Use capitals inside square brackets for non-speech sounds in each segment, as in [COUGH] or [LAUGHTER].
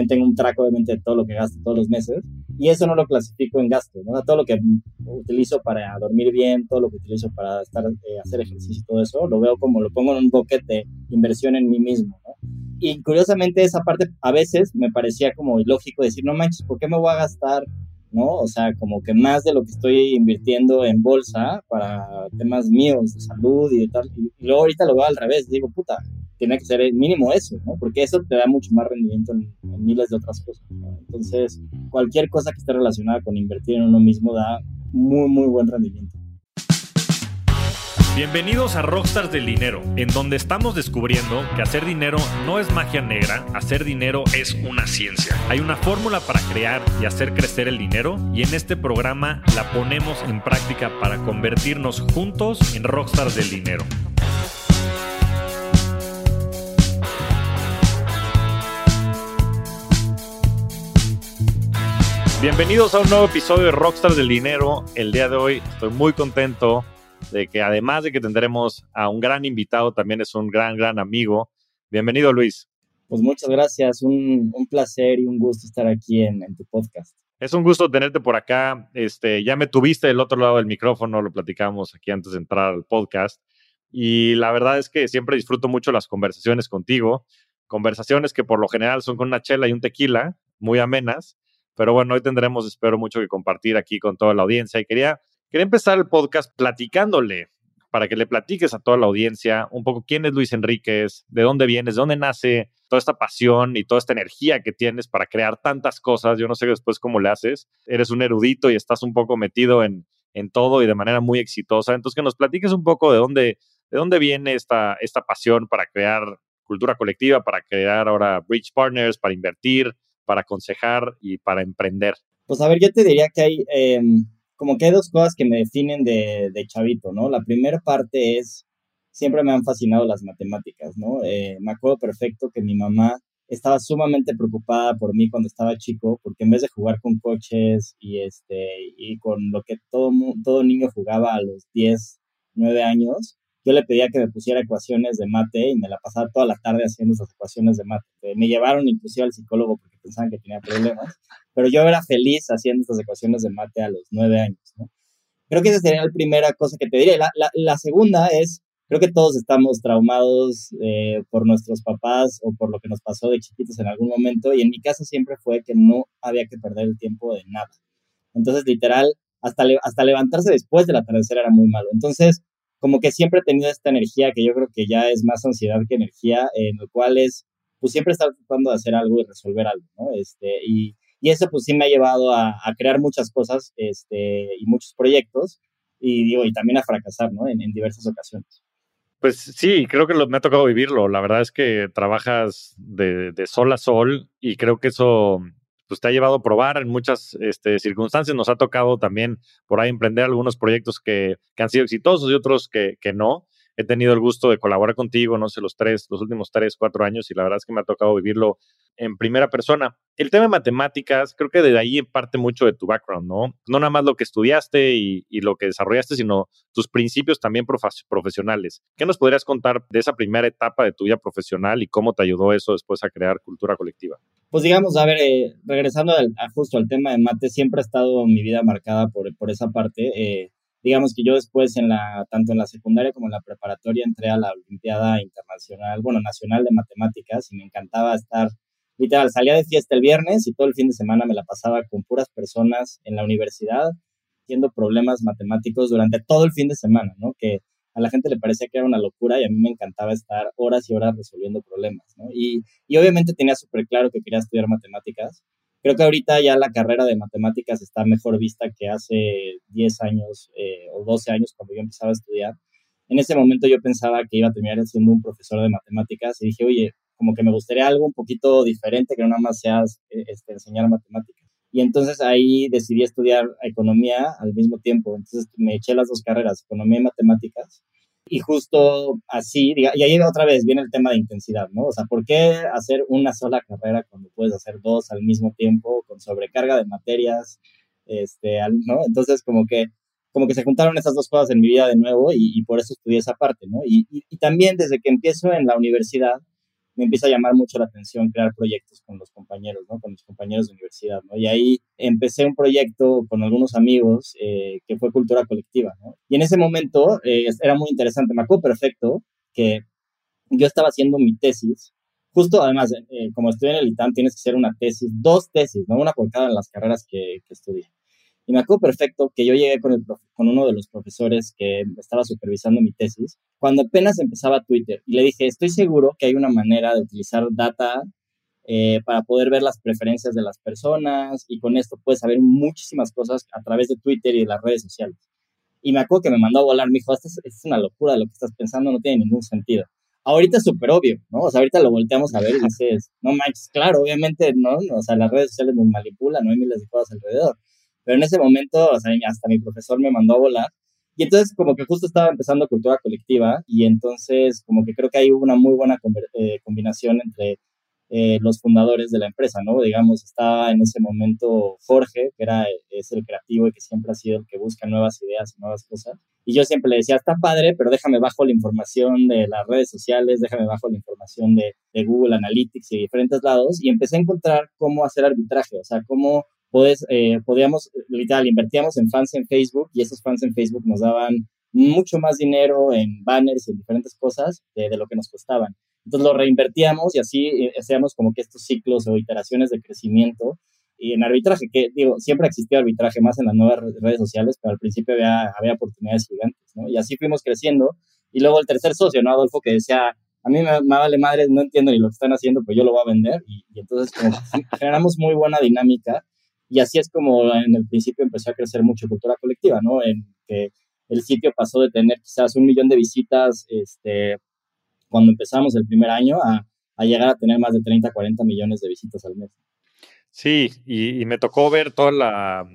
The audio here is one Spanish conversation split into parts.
también tengo un track obviamente de todo lo que gasto todos los meses y eso no lo clasifico en gasto, ¿no? todo lo que utilizo para dormir bien, todo lo que utilizo para estar, eh, hacer ejercicio y todo eso, lo veo como lo pongo en un bucket de inversión en mí mismo, ¿no? Y curiosamente esa parte a veces me parecía como ilógico decir, no manches, ¿por qué me voy a gastar ¿no? O sea, como que más de lo que estoy invirtiendo en bolsa para temas míos de salud y tal. Y, luego ahorita lo veo al revés, digo, puta, tiene que ser mínimo eso, ¿no? Porque eso te da mucho más rendimiento en, miles de otras cosas. Entonces, cualquier cosa que esté relacionada con invertir en uno mismo da muy, muy buen rendimiento. Bienvenidos a Rockstars del Dinero, en donde estamos descubriendo que hacer dinero no es magia negra, hacer dinero es una ciencia. Hay una fórmula para crear y hacer crecer el dinero y en este programa la ponemos en práctica para convertirnos juntos en Rockstars del Dinero. Bienvenidos a un nuevo episodio de Rockstars del Dinero. El día de hoy estoy muy contento de que además de que tendremos a un gran invitado, también es un gran, gran amigo. Bienvenido, Luis. Pues muchas gracias, un, placer y un gusto estar aquí en, tu podcast. Es un gusto tenerte por acá. Este, ya me tuviste del otro lado del micrófono, lo platicamos aquí antes de entrar al podcast. Y la verdad es que siempre disfruto mucho las conversaciones contigo. Conversaciones que por lo general son con una chela y un tequila, muy amenas. Pero bueno, hoy tendremos, espero mucho, que compartir aquí con toda la audiencia. Y quería Quería empezar el podcast platicándole para que le platiques a toda la audiencia un poco quién es Luis Enríquez, de dónde vienes, de dónde nace toda esta pasión y toda esta energía que tienes para crear tantas cosas. Yo no sé después cómo le haces. Eres un erudito y estás un poco metido en, en todo y de manera muy exitosa. Entonces, que nos platiques un poco de dónde, de dónde viene esta, esta pasión para crear cultura colectiva, para crear ahora Bridge Partners, para invertir, para aconsejar y para emprender. Pues a ver, yo te diría que hay... Em, como que hay dos cosas que me definen de, chavito, ¿no? La primera parte es, siempre me han fascinado las matemáticas, ¿no? Eh, me acuerdo perfecto que mi mamá estaba sumamente preocupada por mí cuando estaba chico, porque en vez de jugar con coches y, este, y con lo que todo, todo niño jugaba a los 10, 9 años, yo le pedía que me pusiera ecuaciones de mate y me la pasaba toda la tarde haciendo esas ecuaciones de mate. Me llevaron inclusive al psicólogo porque pensaban que tenía problemas pero yo era feliz haciendo estas ecuaciones de mate a los nueve años, ¿no? Creo que esa sería la primera cosa que te diré. La, la, segunda es, creo que todos estamos traumados eh, por nuestros papás o por lo que nos pasó de chiquitos en algún momento, y en mi caso siempre fue que no había que perder el tiempo de nada. Entonces, literal, hasta, hasta levantarse después del atardecer era muy malo. Entonces, como que siempre he tenido esta energía que yo creo que ya es más ansiedad que energía, en el cual es, pues siempre estar tratando de hacer algo y resolver algo, ¿no? Este, y, y eso pues sí me ha llevado a, crear muchas cosas este, y muchos proyectos y digo, y también a fracasar, ¿no? En, diversas ocasiones. Pues sí, creo que me ha tocado vivirlo. La verdad es que trabajas de, sol a sol y creo que eso pues, te ha llevado a probar en muchas este, circunstancias. Nos ha tocado también por ahí emprender algunos proyectos que, han sido exitosos y otros que, que no he tenido el gusto de colaborar contigo, no sé, los tres, los últimos tres, cuatro años y la verdad es que me ha tocado vivirlo en primera persona. El tema de matemáticas, creo que de ahí parte mucho de tu background, ¿no? No nada más lo que estudiaste y, lo que desarrollaste, sino tus principios también profesionales. ¿Qué nos podrías contar de esa primera etapa de tu vida profesional y cómo te ayudó eso después a crear cultura colectiva? Pues digamos, a ver, eh, regresando justo al tema de mate, siempre ha estado mi vida marcada por, por esa parte. Eh, digamos que yo después en la, tanto en la secundaria como en la preparatoria entré a la Olimpiada Internacional, bueno, Nacional de Matemáticas y me encantaba estar, literal, salía de fiesta el viernes y todo el fin de semana me la pasaba con puras personas en la universidad haciendo problemas matemáticos durante todo el fin de semana, ¿no? Que a la gente le parecía que era una locura y a mí me encantaba estar horas y horas resolviendo problemas, ¿no? Y, y obviamente tenía súper claro que quería estudiar matemáticas Creo que ahorita ya la carrera de matemáticas está mejor vista que hace 10 años eh, o 12 años cuando yo empezaba a estudiar. En ese momento yo pensaba que iba a terminar siendo un profesor de matemáticas y dije, oye, como que me gustaría algo un poquito diferente, que no nada más sea eh, este, enseñar matemáticas. Y entonces ahí decidí estudiar economía al mismo tiempo. Entonces me eché las dos carreras, economía y matemáticas. Y justo así, y ahí otra vez viene el tema de intensidad, ¿no? O sea, ¿por qué hacer una sola carrera cuando puedes hacer dos al mismo tiempo con sobrecarga de materias? Este, ¿no? Entonces, como que, como que se juntaron esas dos cosas en mi vida de nuevo y, por eso estudié esa parte, ¿no? Y, y, también desde que empiezo en la universidad, me empieza a llamar mucho la atención crear proyectos con los compañeros, ¿no? Con mis compañeros de universidad, ¿no? Y ahí empecé un proyecto con algunos amigos eh, que fue Cultura Colectiva, ¿no? Y en ese momento eh, era muy interesante, me acuerdo perfecto que yo estaba haciendo mi tesis, justo además, eh, como estoy en el ITAM, tienes que hacer una tesis, dos tesis, ¿no? Una por cada de las carreras que, que estudié. Y me acuerdo perfecto que yo llegué con, el, con uno de los profesores que estaba supervisando mi tesis, cuando apenas empezaba Twitter, y le dije, estoy seguro que hay una manera de utilizar data eh, para poder ver las preferencias de las personas, y con esto puedes saber muchísimas cosas a través de Twitter y de las redes sociales. Y me acuerdo que me mandó a volar, me dijo, esto es, una locura lo que estás pensando, no tiene ningún sentido. Ahorita es súper obvio, ¿no? O sea, ahorita lo volteamos a ver y dices, no manches, claro, obviamente, ¿no? O sea, las redes sociales nos manipulan, no hay miles de cosas alrededor. Pero en ese momento, o hasta mi profesor me mandó a volar. Y entonces como que justo estaba empezando cultura colectiva y entonces como que creo que hay una muy buena eh, combinación entre eh, los fundadores de la empresa, ¿no? Digamos, estaba en ese momento Jorge, que era, es el creativo y que siempre ha sido el que busca nuevas ideas y nuevas cosas. Y yo siempre le decía, está padre, pero déjame bajo la información de las redes sociales, déjame bajo la información de, de Google Analytics y diferentes lados. Y empecé a encontrar cómo hacer arbitraje, o sea, cómo Eh, podíamos, literal, invertíamos en fans en Facebook y esos fans en Facebook nos daban mucho más dinero en banners y en diferentes cosas de, lo que nos costaban. Entonces lo reinvertíamos y así eh, hacíamos como que estos ciclos o iteraciones de crecimiento. Y en arbitraje, que digo, siempre existió arbitraje más en las nuevas redes sociales, pero al principio había, había oportunidades gigantes, ¿no? Y así fuimos creciendo. Y luego el tercer socio, ¿no? Adolfo, que decía, a mí me, vale madre, no entiendo ni lo que están haciendo, pues yo lo voy a vender. Y, y entonces como [LAUGHS] generamos muy buena dinámica y así es como en el principio empezó a crecer mucho cultura colectiva, ¿no? En que el sitio pasó de tener quizás un millón de visitas este, cuando empezamos el primer año a, a llegar a tener más de 30, 40 millones de visitas al mes. Sí, y, me tocó ver todo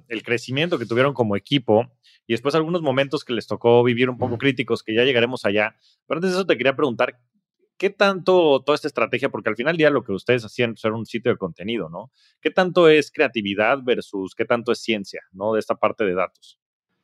el crecimiento que tuvieron como equipo y después algunos momentos que les tocó vivir un poco críticos, que ya llegaremos allá. Pero antes de eso te quería preguntar, ¿qué tanto toda esta estrategia, porque al final del día lo que ustedes hacían pues, era un sitio de contenido, ¿no? ¿Qué tanto es creatividad versus qué tanto es ciencia, ¿no? De esta parte de datos.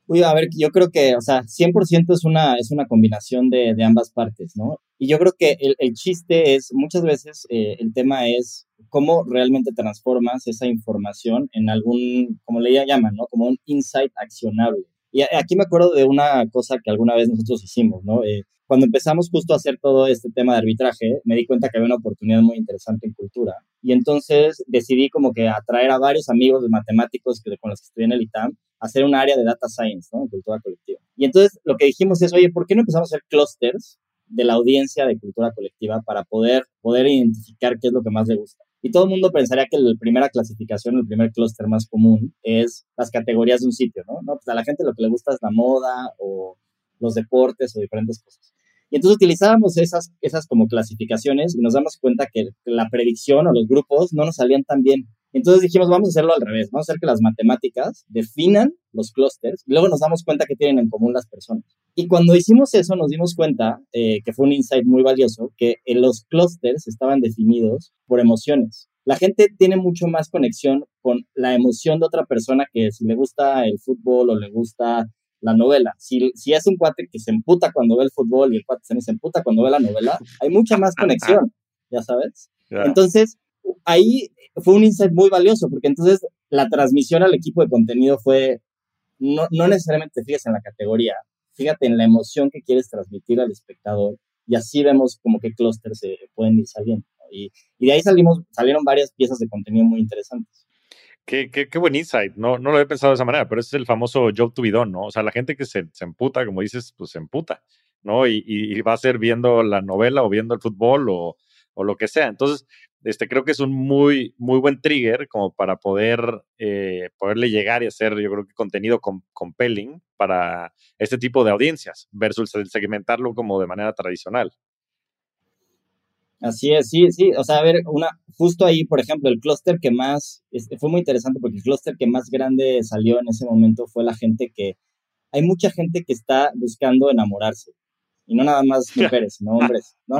Uy, a ver, yo creo que, o sea, 100% es una, es una combinación de, ambas partes, ¿no? Y yo creo que el, el chiste es, muchas veces eh, el tema es cómo realmente transformas esa información en algún, como le llaman, ¿no? Como un insight accionable. Y aquí me acuerdo de una cosa que alguna vez nosotros hicimos, ¿no? Eh, cuando empezamos justo a hacer todo este tema de arbitraje, me di cuenta que había una oportunidad muy interesante en cultura. Y entonces decidí como que atraer a varios amigos de matemáticos que, con los que estudié en el ITAM a hacer un área de data science, ¿no? En cultura colectiva. Y entonces lo que dijimos es, oye, ¿por qué no empezamos a hacer clusters de la audiencia de cultura colectiva para poder, poder identificar qué es lo que más le gusta? Y todo el mundo pensaría que la primera clasificación, el primer clúster más común es las categorías de un sitio, ¿no? No, pues a la gente lo que le gusta es la moda o los deportes o diferentes cosas. Y entonces utilizábamos esas, esas como clasificaciones y nos damos cuenta que la predicción o los grupos no nos salían tan bien. Entonces dijimos, vamos a hacerlo al revés, vamos a hacer que las matemáticas definan los clústeres y luego nos damos cuenta que tienen en común las personas. Y cuando hicimos eso nos dimos cuenta, eh, que fue un insight muy valioso, que en los clústeres estaban definidos por emociones. La gente tiene mucho más conexión con la emoción de otra persona que si le gusta el fútbol o le gusta la novela. Si, si es un cuate que se emputa cuando ve el fútbol y el cuate se emputa cuando ve la novela, hay mucha más conexión, ya sabes. Entonces, ahí fue un insight muy valioso, porque entonces la transmisión al equipo de contenido fue, no, no necesariamente te fijas en la categoría, fíjate en la emoción que quieres transmitir al espectador y así vemos como qué clústeres se pueden ir saliendo. Y, y, de ahí salimos, salieron varias piezas de contenido muy interesantes. Qué, qué, qué, buen insight. No, no lo había pensado de esa manera, pero ese es el famoso job to be done, ¿no? O sea, la gente que se, se emputa, como dices, pues se emputa, ¿no? Y, y, va a ser viendo la novela o viendo el fútbol o, o, lo que sea. Entonces, este, creo que es un muy, muy buen trigger como para poder, eh, poderle llegar y hacer, yo creo que contenido compelling para este tipo de audiencias versus el segmentarlo como de manera tradicional. Así es, sí, sí. O sea, a ver, una, justo ahí, por ejemplo, el clúster que más, fue muy interesante porque el clúster que más grande salió en ese momento fue la gente que, hay mucha gente que está buscando enamorarse. Y no nada más [LAUGHS] mujeres, sino hombres, ¿no?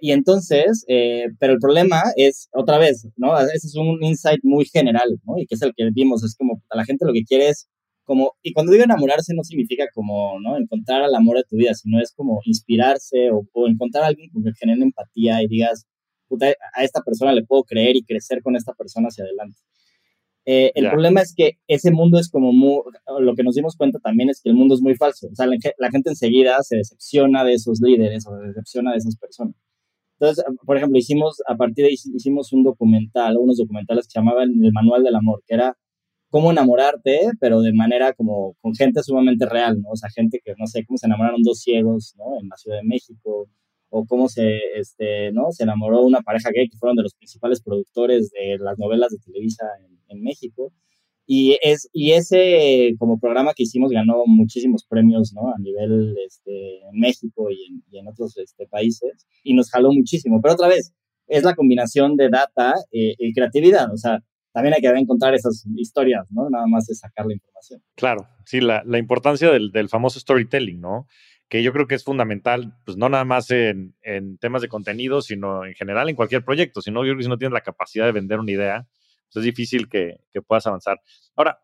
Y entonces, eh, pero el problema es, otra vez, ¿no? Ese es un insight muy general, ¿no? Y que es el que vimos, es como, a la gente lo que quiere es como, y cuando digo enamorarse no significa como, ¿no? Encontrar al amor de tu vida, sino es como inspirarse o, encontrar a alguien con que genere empatía y digas, a esta persona le puedo creer y crecer con esta persona hacia adelante. Eh, el problema es que ese mundo es como muy, lo que nos dimos cuenta también es que el mundo es muy falso. O sea, la, gente enseguida se decepciona de esos líderes o se decepciona de esas personas. Entonces, por ejemplo, hicimos, a partir de ahí hicimos un documental, unos documentales que se llamaban El Manual del Amor, que era cómo enamorarte, pero de manera como con gente sumamente real, ¿no? O sea, gente que, no sé, cómo se enamoraron dos ciegos, ¿no? En la Ciudad de México, o cómo se, este, ¿no? Se enamoró una pareja gay que fueron de los principales productores de las novelas de Televisa en, México. Y, es, y ese como programa que hicimos ganó muchísimos premios, ¿no? A nivel este, en México y en, y en otros este, países. Y nos jaló muchísimo. Pero otra vez, es la combinación de data eh, y creatividad. O sea, también hay que encontrar esas historias, ¿no? Nada más es sacar la información. Claro, sí, la, la importancia del, del, famoso storytelling, ¿no? Que yo creo que es fundamental, pues no nada más en, en, temas de contenido, sino en general en cualquier proyecto. Si no, yo creo que si no tienes la capacidad de vender una idea, pues es difícil que, que puedas avanzar. Ahora,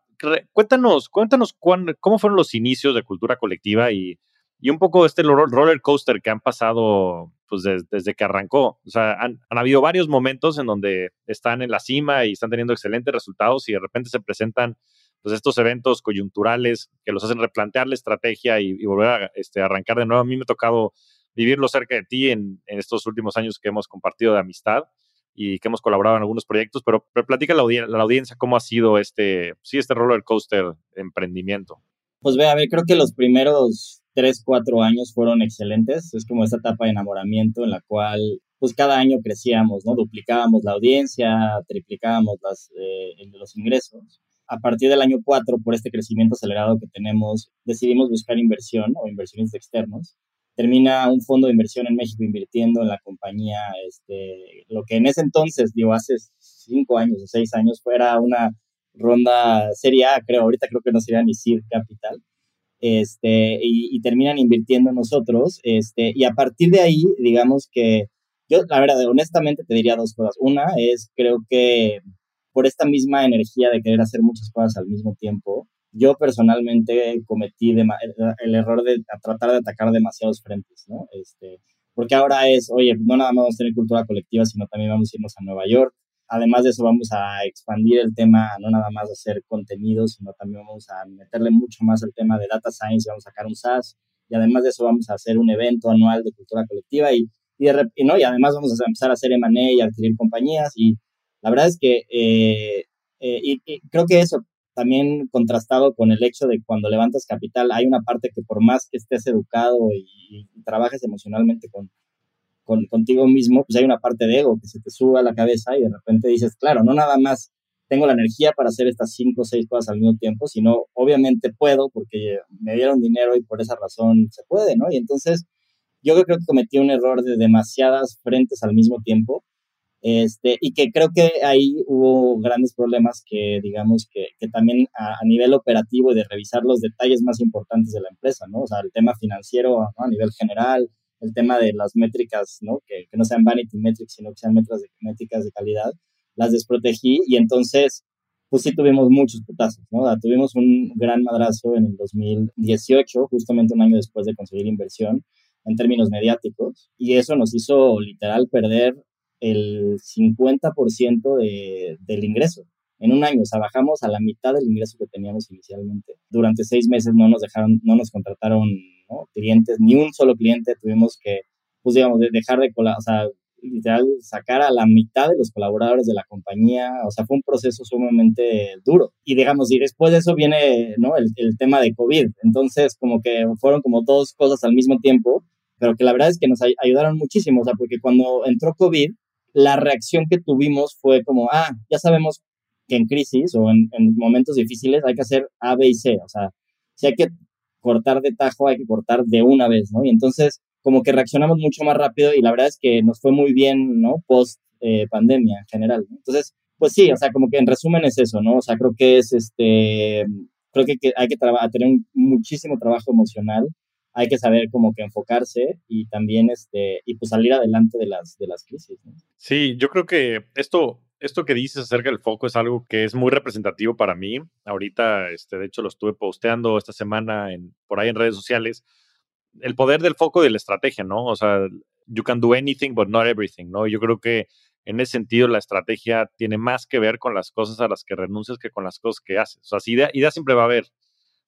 cuéntanos, cuéntanos cómo fueron los inicios de cultura colectiva y, y un poco este roller coaster que han pasado pues desde que arrancó. O sea, han, habido varios momentos en donde están en la cima y están teniendo excelentes resultados y de repente se presentan pues estos eventos coyunturales que los hacen replantear la estrategia y, volver a este, arrancar de nuevo. A mí me ha tocado vivirlo cerca de ti en, estos últimos años que hemos compartido de amistad y que hemos colaborado en algunos proyectos, pero, pero platica la, la, audiencia cómo ha sido este, sí, este roller coaster emprendimiento. Pues ve, a ver, creo que los primeros tres, cuatro años fueron excelentes. Es como esa etapa de enamoramiento en la cual pues cada año crecíamos, ¿no? Duplicábamos la audiencia, triplicábamos eh, los ingresos. A partir del año cuatro, por este crecimiento acelerado que tenemos, decidimos buscar inversión o inversiones externos. Termina un fondo de inversión en México invirtiendo en la compañía, este, lo que en ese entonces, digo, hace cinco años o seis años, fuera una ronda serie creo, ahorita creo que no sería ni Seed Capital este, y, terminan invirtiendo en nosotros, este, y a partir de ahí, digamos que yo, la verdad, honestamente te diría dos cosas. Una es, creo que por esta misma energía de querer hacer muchas cosas al mismo tiempo, yo personalmente cometí el error de tratar de atacar demasiados frentes, ¿no? Este, porque ahora es, oye, no nada más vamos a tener cultura colectiva, sino también vamos a irnos a Nueva York, Además de eso, vamos a expandir el tema, no nada más hacer contenido, sino también vamos a meterle mucho más al tema de data science, vamos a sacar un SaaS, y además de eso vamos a hacer un evento anual de cultura colectiva y, y, ¿no? y además vamos a empezar a hacer M&A y adquirir compañías y la verdad es que eh, eh, y, creo que eso también contrastado con el hecho de cuando levantas capital hay una parte que por más que estés educado y trabajes emocionalmente con, contigo mismo, pues hay una parte de ego que se te sube a la cabeza y de repente dices, claro, no nada más tengo la energía para hacer estas cinco o seis cosas al mismo tiempo, sino obviamente puedo porque me dieron dinero y por esa razón se puede, ¿no? Y entonces yo creo que cometí un error de demasiadas frentes al mismo tiempo. Este, y que creo que ahí hubo grandes problemas que, digamos, que, que también a, nivel operativo de revisar los detalles más importantes de la empresa, ¿no? O sea, el tema financiero a nivel general, el tema de las métricas, ¿no? Que, que no sean vanity metrics, sino que sean métricas de, métricas de calidad, las desprotegí y entonces, pues sí tuvimos muchos putazos, ¿no? tuvimos un gran madrazo en el 2018, justamente un año después de conseguir inversión en términos mediáticos, y eso nos hizo literal perder el 50% de, del ingreso en un año. O sea, bajamos a la mitad del ingreso que teníamos inicialmente. Durante seis meses no nos dejaron, no nos contrataron clientes, ni un solo cliente tuvimos que, pues digamos, dejar de o sea, literal, sacar a la mitad de los colaboradores de la compañía, o sea, fue un proceso sumamente duro. Y digamos, y después de eso viene, ¿no? El, el tema de COVID. Entonces, como que fueron como dos cosas al mismo tiempo, pero que la verdad es que nos ayudaron muchísimo, o sea, porque cuando entró COVID, la reacción que tuvimos fue como, ah, ya sabemos que en crisis o en, en momentos difíciles hay que hacer A, B y C, o sea, si hay que cortar de tajo, hay que cortar de una vez, ¿no? Y entonces, como que reaccionamos mucho más rápido y la verdad es que nos fue muy bien, ¿no? Post eh, pandemia en general. Entonces, pues sí, o sea, como que en resumen es eso, ¿no? O sea, creo que es este, creo que, hay que tener muchísimo trabajo emocional, hay que saber como que enfocarse y también este, y pues salir adelante de las, de las crisis. ¿no? Sí, yo creo que esto, esto que dices acerca del foco es algo que es muy representativo para mí. Ahorita, este, de hecho, lo estuve posteando esta semana en, por ahí en redes sociales. El poder del foco y de la estrategia, ¿no? O sea, you can do anything but not everything, ¿no? Yo creo que en ese sentido la estrategia tiene más que ver con las cosas a las que renuncias que con las cosas que haces. O sea, si idea, idea siempre va a haber.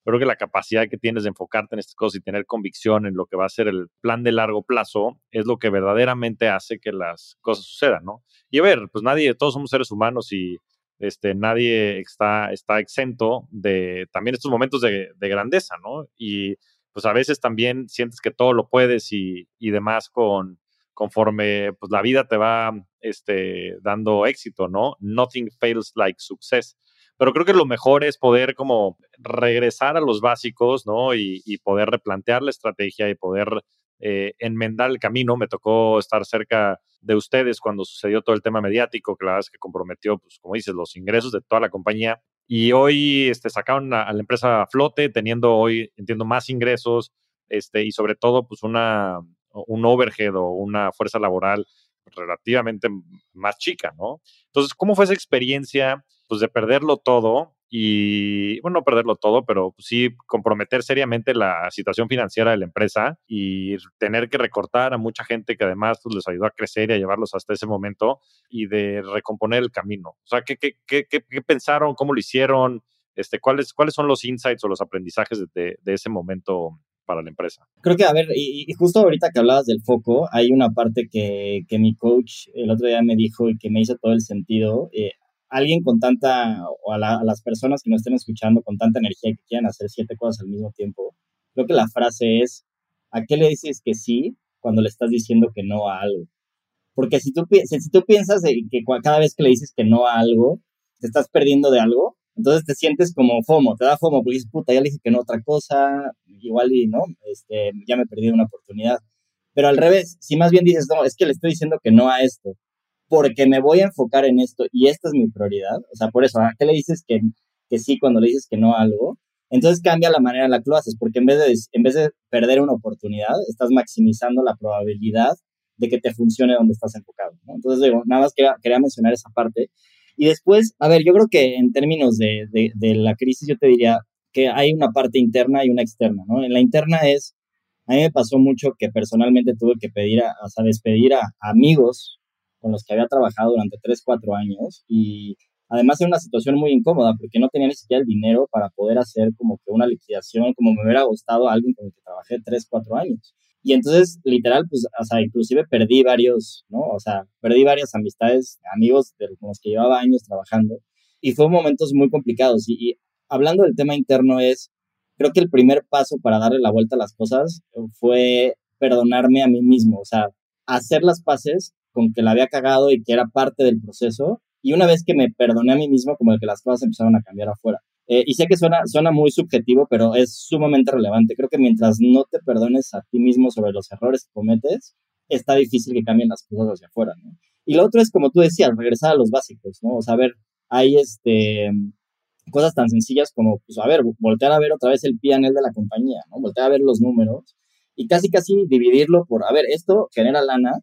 Creo que la capacidad que tienes de enfocarte en estas cosas y tener convicción en lo que va a ser el plan de largo plazo es lo que verdaderamente hace que las cosas sucedan, ¿no? Y a ver, pues nadie, todos somos seres humanos y este, nadie está, está exento de también estos momentos de, de grandeza, ¿no? Y pues a veces también sientes que todo lo puedes y, y demás con, conforme pues la vida te va este, dando éxito, ¿no? Nothing fails like success. Pero creo que lo mejor es poder como regresar a los básicos, ¿no? Y, poder replantear la estrategia y poder eh, enmendar el camino. Me tocó estar cerca de ustedes cuando sucedió todo el tema mediático, que la verdad es que comprometió, pues como dices, los ingresos de toda la compañía. Y hoy este, sacaron a, la empresa a flote, teniendo hoy, entiendo, más ingresos este, y sobre todo, pues una, un overhead o una fuerza laboral relativamente más chica, ¿no? Entonces, ¿cómo fue esa experiencia, pues, de perderlo todo y, bueno, no perderlo todo, pero pues, sí comprometer seriamente la situación financiera de la empresa y tener que recortar a mucha gente que además pues, les ayudó a crecer y a llevarlos hasta ese momento y de recomponer el camino? O sea, ¿qué, qué, qué, pensaron? ¿Cómo lo hicieron? Este, ¿cuáles, ¿Cuáles son los insights o los aprendizajes de, de ese momento para la empresa. Creo que, a ver, y, justo ahorita que hablabas del foco, hay una parte que, que, mi coach el otro día me dijo y que me hizo todo el sentido. Eh, alguien con tanta, o a, las personas que nos estén escuchando con tanta energía que quieran hacer siete cosas al mismo tiempo, creo que la frase es, ¿a qué le dices que sí cuando le estás diciendo que no a algo? Porque si tú, piensas que cada vez que le dices que no a algo, te estás perdiendo de algo, entonces te sientes como FOMO, te da FOMO porque dices, puta, ya le dije que no otra cosa, igual y no, este, ya me perdí una oportunidad. Pero al revés, si más bien dices, no, es que le estoy diciendo que no a esto, porque me voy a enfocar en esto y esta es mi prioridad, o sea, por eso, ¿a qué le dices que, que sí cuando le dices que no a algo? Entonces cambia la manera en la que lo haces, porque en vez de, en vez de perder una oportunidad, estás maximizando la probabilidad de que te funcione donde estás enfocado. Entonces, digo, nada más quería, quería mencionar esa parte. Y después, a ver, yo creo que en términos de, de, la crisis, yo te diría que hay una parte interna y una externa, ¿no? En la interna es, a mí me pasó mucho que personalmente tuve que pedir, a, a despedir a amigos con los que había trabajado durante 3, 4 años y además era una situación muy incómoda porque no tenía ni siquiera el dinero para poder hacer como que una liquidación como me hubiera gustado a alguien con el que trabajé 3, 4 años. Y entonces, literal, pues, o sea, inclusive perdí varios, ¿no? O sea, perdí varias amistades, amigos de, con los que llevaba años trabajando. Y fue momentos muy complicados. Y, hablando del tema interno es, creo que el primer paso para darle la vuelta a las cosas fue perdonarme a mí mismo, o sea, hacer las paces con que la había cagado y que era parte del proceso. Y una vez que me perdoné a mí mismo, como que las cosas empezaron a cambiar afuera. Eh, y sé que suena, suena muy subjetivo, pero es sumamente relevante. Creo que mientras no te perdones a ti mismo sobre los errores que cometes, está difícil que cambien las cosas hacia afuera, ¿no? Y lo otro es, como tú decías, regresar a los básicos, ¿no? O sea, a ver, hay este, cosas tan sencillas como, pues, a ver, voltear a ver otra vez el PNL de la compañía, ¿no? Voltear a ver los números y casi, casi dividirlo por, a ver, esto genera lana,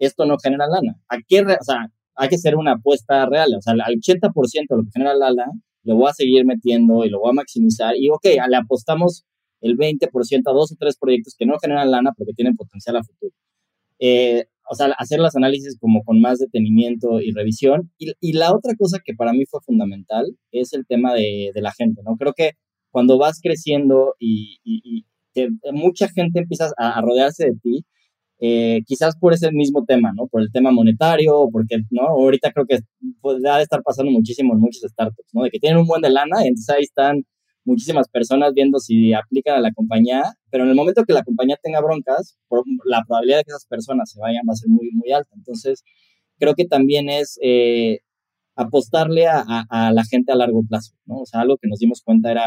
esto no genera lana. ¿A qué, o sea, hay que hacer una apuesta real, o sea, al 80% de lo que genera lana, lo voy a seguir metiendo y lo voy a maximizar. Y ok, le apostamos el 20% a dos o tres proyectos que no generan lana porque tienen potencial a futuro. Eh, o sea, hacer los análisis como con más detenimiento y revisión. Y, la otra cosa que para mí fue fundamental es el tema de, la gente, ¿no? Creo que cuando vas creciendo y, mucha gente empieza a rodearse de ti, eh, quizás por ese mismo tema, ¿no? Por el tema monetario, porque, ¿no? Ahorita creo que pues, de estar pasando muchísimo en muchas startups, ¿no? De que tienen un buen de lana, entonces ahí están muchísimas personas viendo si aplican a la compañía, pero en el momento que la compañía tenga broncas, la probabilidad de que esas personas se vayan va a ser muy, muy alta. Entonces, creo que también es eh, apostarle a, a, la gente a largo plazo, ¿no? O sea, algo que nos dimos cuenta era,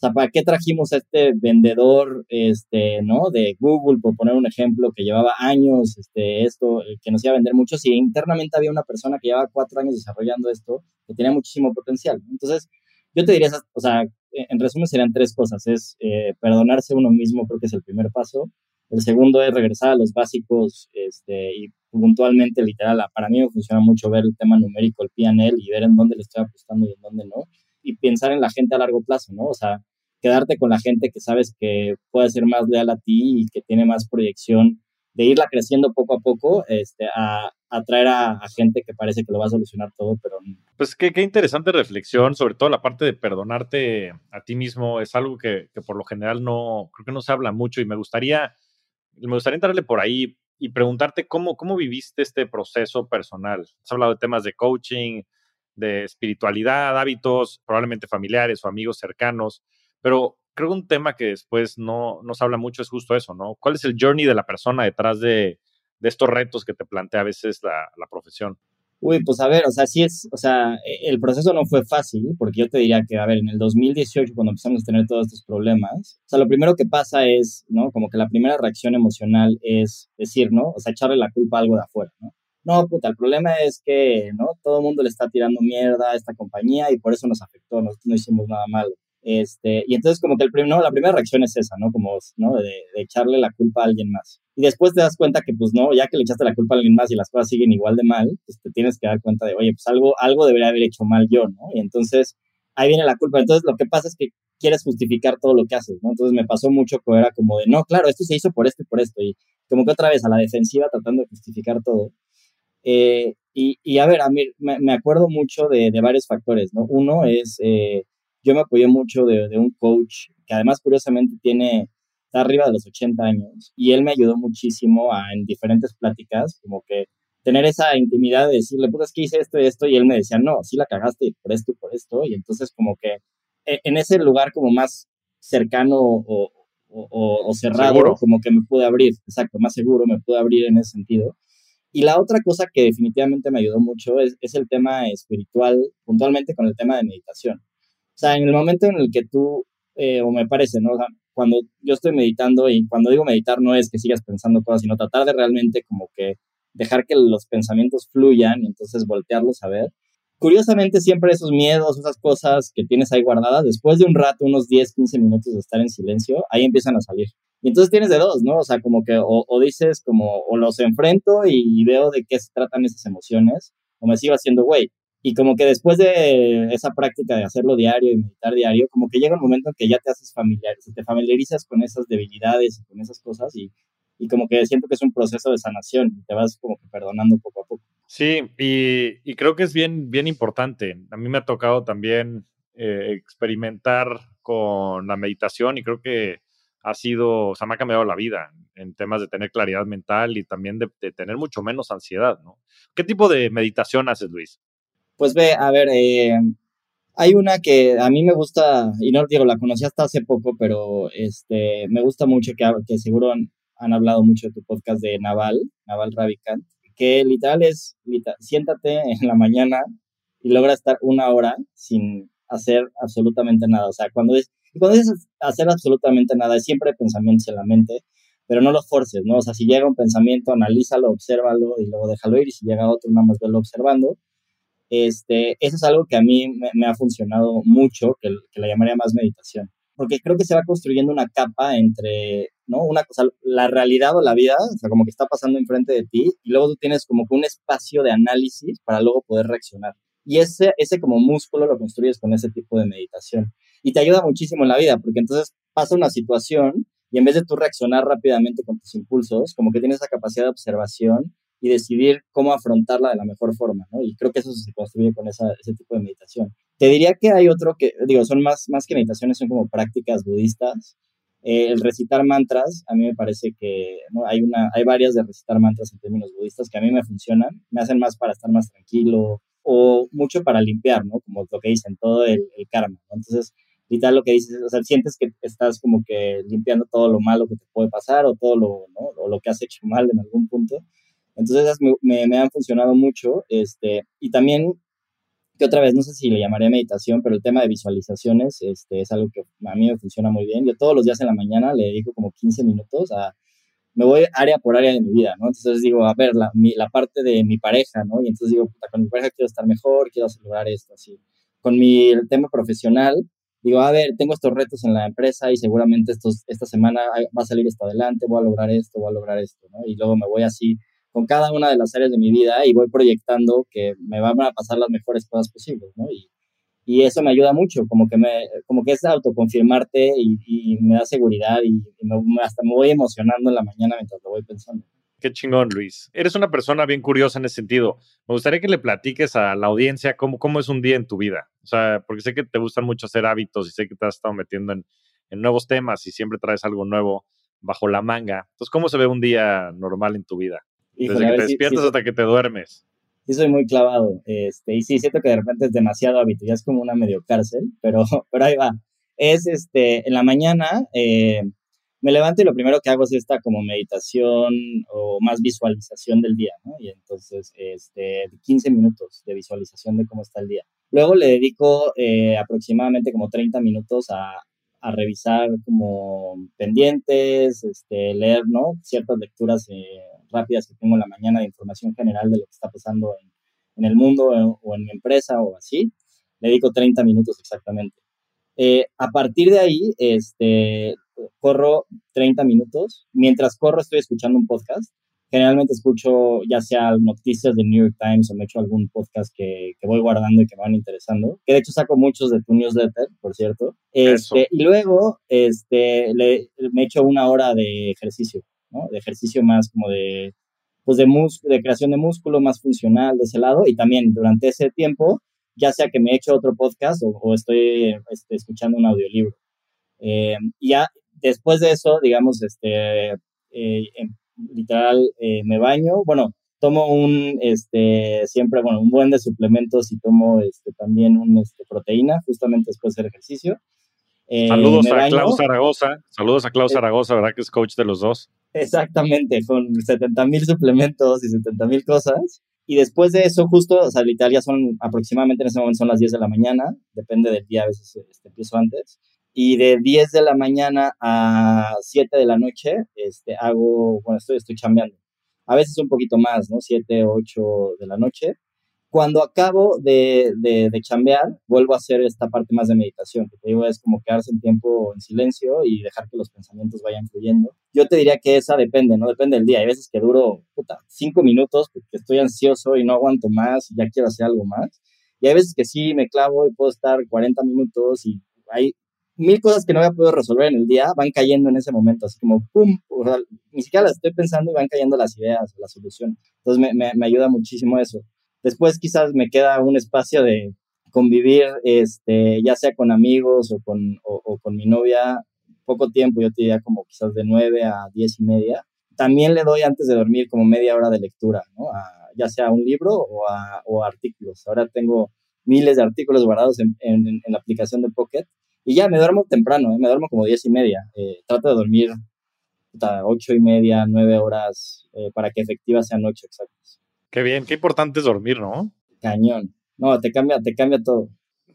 o sea, ¿para qué trajimos a este vendedor, este, ¿no? De Google, por poner un ejemplo, que llevaba años, este, esto, eh, que nos iba a vender mucho, si internamente había una persona que llevaba cuatro años desarrollando esto, que tenía muchísimo potencial. Entonces, yo te diría, o sea, en resumen serían tres cosas. Es eh, perdonarse uno mismo, creo que es el primer paso. El segundo es regresar a los básicos este, y puntualmente, literal, para mí me funciona mucho ver el tema numérico, el PNL y ver en dónde le estoy apostando y en dónde no. Y pensar en la gente a largo plazo, ¿no? O sea, quedarte con la gente que sabes que puede ser más leal a ti y que tiene más proyección de irla creciendo poco a poco, este, a atraer a, a, gente que parece que lo va a solucionar todo, pero... Pues qué, qué, interesante reflexión, sobre todo la parte de perdonarte a ti mismo, es algo que, que, por lo general no, creo que no se habla mucho y me gustaría, me gustaría entrarle por ahí y preguntarte cómo, cómo viviste este proceso personal. Has hablado de temas de coaching, de espiritualidad, hábitos, probablemente familiares o amigos cercanos, pero creo que un tema que después no nos habla mucho es justo eso, ¿no? ¿Cuál es el journey de la persona detrás de, estos retos que te plantea a veces la, la, profesión? Uy, pues a ver, o sea, sí es, o sea, e, el proceso no fue fácil, porque yo te diría que, a ver, en el 2018, cuando empezamos a tener todos estos problemas, o sea, lo primero que pasa es, ¿no? Como que la primera reacción emocional es decir, ¿no? O sea, echarle la culpa a algo de afuera, ¿no? No, puta, el problema es que, ¿no? Todo el mundo le está tirando mierda a esta compañía y por eso nos afectó, nosotros no hicimos nada malo. Este, y entonces como que el no, la primera reacción es esa, ¿no? Como, ¿no? De, echarle la culpa a alguien más. Y después te das cuenta que, pues, no, ya que le echaste la culpa a alguien más y las cosas siguen igual de mal, pues te tienes que dar cuenta de, oye, pues algo, algo debería haber hecho mal yo, ¿no? Y entonces ahí viene la culpa. Entonces lo que pasa es que quieres justificar todo lo que haces, ¿no? Entonces me pasó mucho que era como de, no, claro, esto se hizo por esto y por esto. Y como que otra vez a la defensiva tratando de justificar todo. Eh, y, y, a ver, a mí me, me acuerdo mucho de, de, varios factores, ¿no? Uno es... Eh, yo me apoyé mucho de, de, un coach que además curiosamente tiene, está arriba de los 80 años y él me ayudó muchísimo a, en diferentes pláticas, como que tener esa intimidad de decirle, pues es que hice esto y esto y él me decía, no, sí la cagaste por esto y por esto y entonces como que e, en ese lugar como más cercano o, o, o cerrado, ¿Seguro? como que me pude abrir, exacto, más seguro me pude abrir en ese sentido. Y la otra cosa que definitivamente me ayudó mucho es, es el tema espiritual, puntualmente con el tema de meditación. O sea, en el momento en el que tú, eh, o me parece, ¿no? O sea, cuando yo estoy meditando y cuando digo meditar no es que sigas pensando cosas, sino tratar de realmente como que dejar que los pensamientos fluyan y entonces voltearlos a ver. Curiosamente, siempre esos miedos, esas cosas que tienes ahí guardadas, después de un rato, unos 10, 15 minutos de estar en silencio, ahí empiezan a salir. Y entonces tienes de dos, ¿no? O sea, como que o, o dices como, o los enfrento y, y, veo de qué se tratan esas emociones, o me sigo haciendo, güey, y como que después de esa práctica de hacerlo diario y meditar diario, como que llega un momento en que ya te haces familiar, te familiarizas con esas debilidades y con esas cosas y, y como que siento que es un proceso de sanación y te vas como que perdonando poco a poco. Sí, y, y creo que es bien, bien importante. A mí me ha tocado también eh, experimentar con la meditación y creo que ha sido, o sea, me ha cambiado la vida en temas de tener claridad mental y también de, de tener mucho menos ansiedad, ¿no? ¿Qué tipo de meditación haces, Luis? Pues ve, a ver, eh, hay una que a mí me gusta, y no digo, la conocí hasta hace poco, pero este, me gusta mucho, que, seguro han, han hablado mucho de tu podcast de Naval, Naval Ravikant, que literal es, siéntate en la mañana y logra estar una hora sin hacer absolutamente nada. O sea, cuando, es, cuando dices hacer absolutamente nada, es siempre pensamientos en la mente, pero no los forces, ¿no? O sea, si llega un pensamiento, analízalo, obsérvalo y luego déjalo ir, y si llega otro, nada más verlo observando este, eso es algo que a mí me, ha funcionado mucho, que, que, la llamaría más meditación, porque creo que se va construyendo una capa entre, ¿no? Una cosa, la realidad o la vida, o sea, como que está pasando enfrente de ti, y luego tú tienes como que un espacio de análisis para luego poder reaccionar. Y ese, ese como músculo lo construyes con ese tipo de meditación. Y te ayuda muchísimo en la vida, porque entonces pasa una situación y en vez de tú reaccionar rápidamente con tus impulsos, como que tienes esa capacidad de observación y decidir cómo afrontarla de la mejor forma, ¿no? Y creo que eso se construye con esa, ese tipo de meditación. Te diría que hay otro que, digo, son más, más que meditaciones, son como prácticas budistas. Eh, el recitar mantras, a mí me parece que ¿no? hay, una, hay varias de recitar mantras en términos budistas que a mí me funcionan, me hacen más para estar más tranquilo o mucho para limpiar, ¿no? Como lo que dicen, todo el, el karma, ¿no? Entonces, tal lo que dices, o sea, sientes que estás como que limpiando todo lo malo que te puede pasar o todo lo, ¿no? o lo que has hecho mal en algún punto entonces esas me, me, me, han funcionado mucho. Este, y también, que otra vez, no sé si le llamaré meditación, pero el tema de visualizaciones este, es algo que a mí me funciona muy bien. Yo todos los días en la mañana le dedico como 15 minutos a... Me voy área por área de mi vida, ¿no? Entonces digo, a ver, la, mi, la parte de mi pareja, ¿no? Y entonces digo, puta, con mi pareja quiero estar mejor, quiero celebrar esto, así. Con mi el tema profesional, digo, a ver, tengo estos retos en la empresa y seguramente estos, esta semana va a salir esto adelante, voy a lograr esto, voy a lograr esto, ¿no? Y luego me voy así con cada una de las áreas de mi vida y voy proyectando que me van a pasar las mejores cosas posibles, ¿no? Y, y eso me ayuda mucho, como que, me, como que es autoconfirmarte y, y me da seguridad y, me, hasta me voy emocionando en la mañana mientras lo voy pensando. Qué chingón, Luis. Eres una persona bien curiosa en ese sentido. Me gustaría que le platiques a la audiencia cómo, cómo es un día en tu vida. O sea, porque sé que te gustan mucho hacer hábitos y sé que te has estado metiendo en, en nuevos temas y siempre traes algo nuevo bajo la manga. Entonces, ¿cómo se ve un día normal en tu vida? Desde que te despiertas hasta que te duermes. Sí, soy muy clavado. Este, y sí, siento que de repente es demasiado hábito. Ya es como una medio cárcel, [LAUGHS] pero, pero ahí va. Es este, en la mañana, eh, me levanto y lo primero que hago es esta como meditación o más visualización del día, ¿no? Y entonces, este, 15 minutos de visualización de cómo está el día. Luego le dedico eh, aproximadamente como 30 minutos a, a, revisar como pendientes, este, leer, ¿no? Ciertas lecturas eh, rápidas que tengo en la mañana de información general de lo que está pasando en, en el mundo o, o en mi empresa o así. Le dedico 30 minutos exactamente. Eh, a partir de ahí, este, corro 30 minutos. Mientras corro estoy escuchando un podcast. Generalmente escucho ya sea noticias del New York Times o me echo algún podcast que, que, voy guardando y que me van interesando. Que de hecho saco muchos de tu newsletter, por cierto. Este, y luego este, le, me echo una hora de ejercicio, ¿no? De ejercicio más como de, pues de, de creación de músculo, más funcional de ese lado. Y también durante ese tiempo, ya sea que me echo otro podcast o, estoy este, escuchando un audiolibro. Eh, ya después de eso, digamos, este, eh, literal, eh, me baño, bueno, tomo un, este, siempre, bueno, un buen de suplementos y tomo este, también un, este, proteína, justamente después del ejercicio. Eh, saludos a Klaus Zaragoza, saludos a Klaus Zaragoza, ¿verdad que es coach de los dos? Exactamente, con 70 mil suplementos y 70 mil cosas. Y después de eso, justo, o sea, literal ya son aproximadamente en ese momento son las 10 de la mañana, depende del día, a veces este, empiezo antes y de 10 de la mañana a 7 de la noche este, hago, bueno, estoy, estoy chambeando. A veces un poquito más, ¿no? 7, 8 de la noche. Cuando acabo de, de, de, chambear, vuelvo a hacer esta parte más de meditación, que te digo es como quedarse en tiempo en silencio y dejar que los pensamientos vayan fluyendo. Yo te diría que esa depende, ¿no? Depende del día. Hay veces que duro, puta, 5 minutos porque estoy ansioso y no aguanto más y ya quiero hacer algo más. Y hay veces que sí me clavo y puedo estar 40 minutos y hay mil cosas que no había podido resolver en el día van cayendo en ese momento, así como pum, o sea, ni siquiera las estoy pensando y van cayendo las ideas, la solución. Entonces me, me, me, ayuda muchísimo eso. Después quizás me queda un espacio de convivir, este, ya sea con amigos o con, o, con mi novia, poco tiempo, yo te diría como quizás de nueve a diez y media. También le doy antes de dormir como media hora de lectura, ¿no? Ya sea un libro o, o artículos. Ahora tengo miles de artículos guardados en, en, la aplicación de Pocket y ya me duermo temprano, ¿eh? me duermo como diez y media. Eh, trato de dormir hasta ocho y media, nueve horas eh, para que efectivas sean ocho exactas. Qué bien, qué importante es dormir, ¿no? Cañón. No, te cambia, te cambia todo.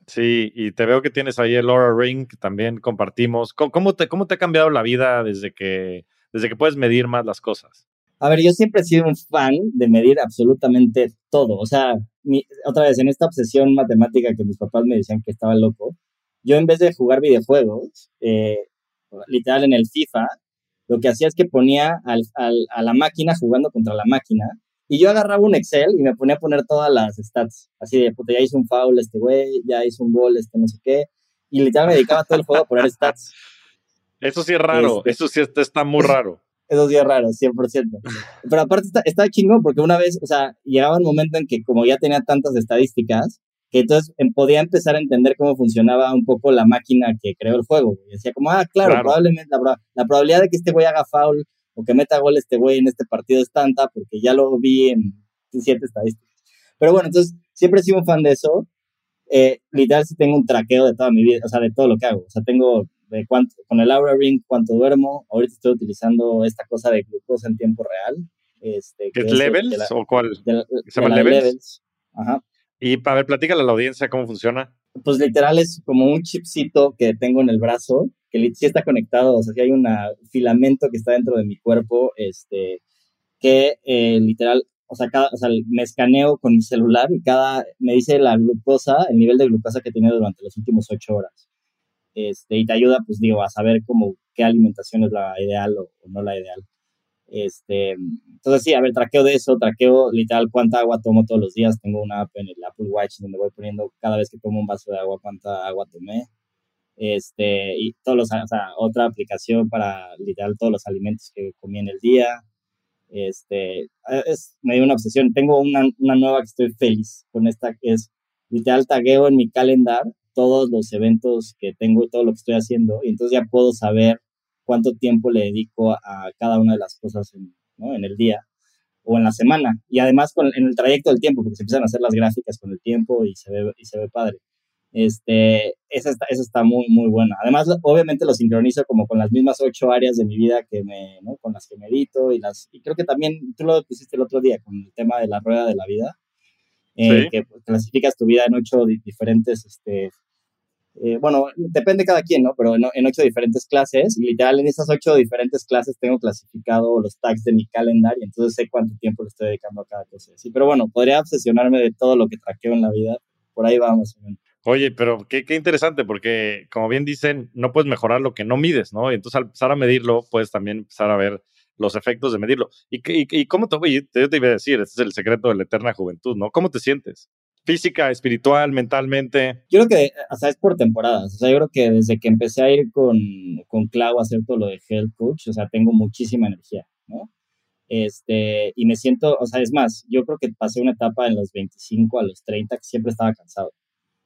Sí, y te veo que tienes ahí el Aura Ring que también compartimos. ¿Cómo te, cómo te ha cambiado la vida desde que, desde que puedes medir más las cosas? A ver, yo siempre he sido un fan de medir absolutamente todo. O sea, mi, otra vez, en esta obsesión matemática que mis papás me decían que estaba loco, yo en vez de jugar videojuegos, eh, literal en el FIFA, lo que hacía es que ponía al, al, a la máquina jugando contra la máquina y yo agarraba un Excel y me ponía a poner todas las stats, así de, puta, ya hizo un foul este güey, ya hizo un gol este no sé qué, y literal me dedicaba todo el juego a poner stats. [LAUGHS] Eso sí es raro, este, eso sí está, está muy raro. [LAUGHS] Eso sí es raro, 100%. Pero aparte está, está chingón porque una vez, o sea, llegaba un momento en que como ya tenía tantas estadísticas, que entonces em, podía empezar a entender cómo funcionaba un poco la máquina que creó el juego. Y decía como, ah, claro, claro. probablemente la, la, probabilidad de que este güey haga foul o que meta gol este güey en este partido es tanta porque ya lo vi en siete estadísticas. Pero bueno, entonces siempre he sido un fan de eso. Eh, literal, sí tengo un traqueo de toda mi vida, o sea, de todo lo que hago. O sea, tengo de cuánto, con el Aura Ring cuánto duermo. Ahorita estoy utilizando esta cosa de glucosa en tiempo real. Este, ¿Qué es Levels de la, o cuál? De la, ¿Se llama levels? levels? Ajá. Y para ver, platícale a la audiencia cómo funciona. Pues literal es como un chipcito que tengo en el brazo, que sí está conectado, o sea, sí hay un filamento que está dentro de mi cuerpo, este, que eh, literal, o sea, cada, o sea, me escaneo con mi celular y cada, me dice la glucosa, el nivel de glucosa que tenido durante las últimas ocho horas. Este, y te ayuda, pues digo, a saber como qué alimentación es la ideal o, o no la ideal. Este, entonces sí, a ver, traqueo de eso, traqueo literal cuánta agua tomo todos los días. Tengo una app en el Apple Watch donde voy poniendo cada vez que tomo un vaso de agua cuánta agua tomé. Este, y todos los, o sea, otra aplicación para literal todos los alimentos que comí en el día. Este, es medio una obsesión. Tengo una, una nueva que estoy feliz con esta, que es literal tagueo en mi calendar todos los eventos que tengo y todo lo que estoy haciendo, y entonces ya puedo saber cuánto tiempo le dedico a, cada una de las cosas en, en, el día o en la semana. Y además con, en el trayecto del tiempo, porque se empiezan a hacer las gráficas con el tiempo y se ve, y se ve padre. Este, esa está, esa está muy, muy buena. Además, obviamente lo sincronizo como con las mismas ocho áreas de mi vida que me, ¿no? con las que medito y las, y creo que también tú lo pusiste el otro día con el tema de la rueda de la vida, eh, que clasificas tu vida en ocho diferentes este, eh, bueno, depende cada quien, ¿no? Pero en, ocho diferentes clases, y literal en esas ocho diferentes clases tengo clasificado los tags de mi calendario, entonces sé cuánto tiempo le estoy dedicando a cada cosa. Sí, pero bueno, podría obsesionarme de todo lo que traqueo en la vida, por ahí vamos. Oye, pero qué, interesante, porque como bien dicen, no puedes mejorar lo que no mides, ¿no? Y entonces al empezar a medirlo, puedes también empezar a ver los efectos de medirlo. ¿Y, y, y cómo te, oye, yo te iba a decir, este es el secreto de la eterna juventud, ¿no? ¿Cómo te sientes? física, espiritual, mentalmente? Yo creo que, o sea, es por temporadas. O sea, yo creo que desde que empecé a ir con, con Clau a hacer todo lo de Health Coach, o sea, tengo muchísima energía, ¿no? Este, y me siento, o sea, es más, yo creo que pasé una etapa en los 25 a los 30 que siempre estaba cansado.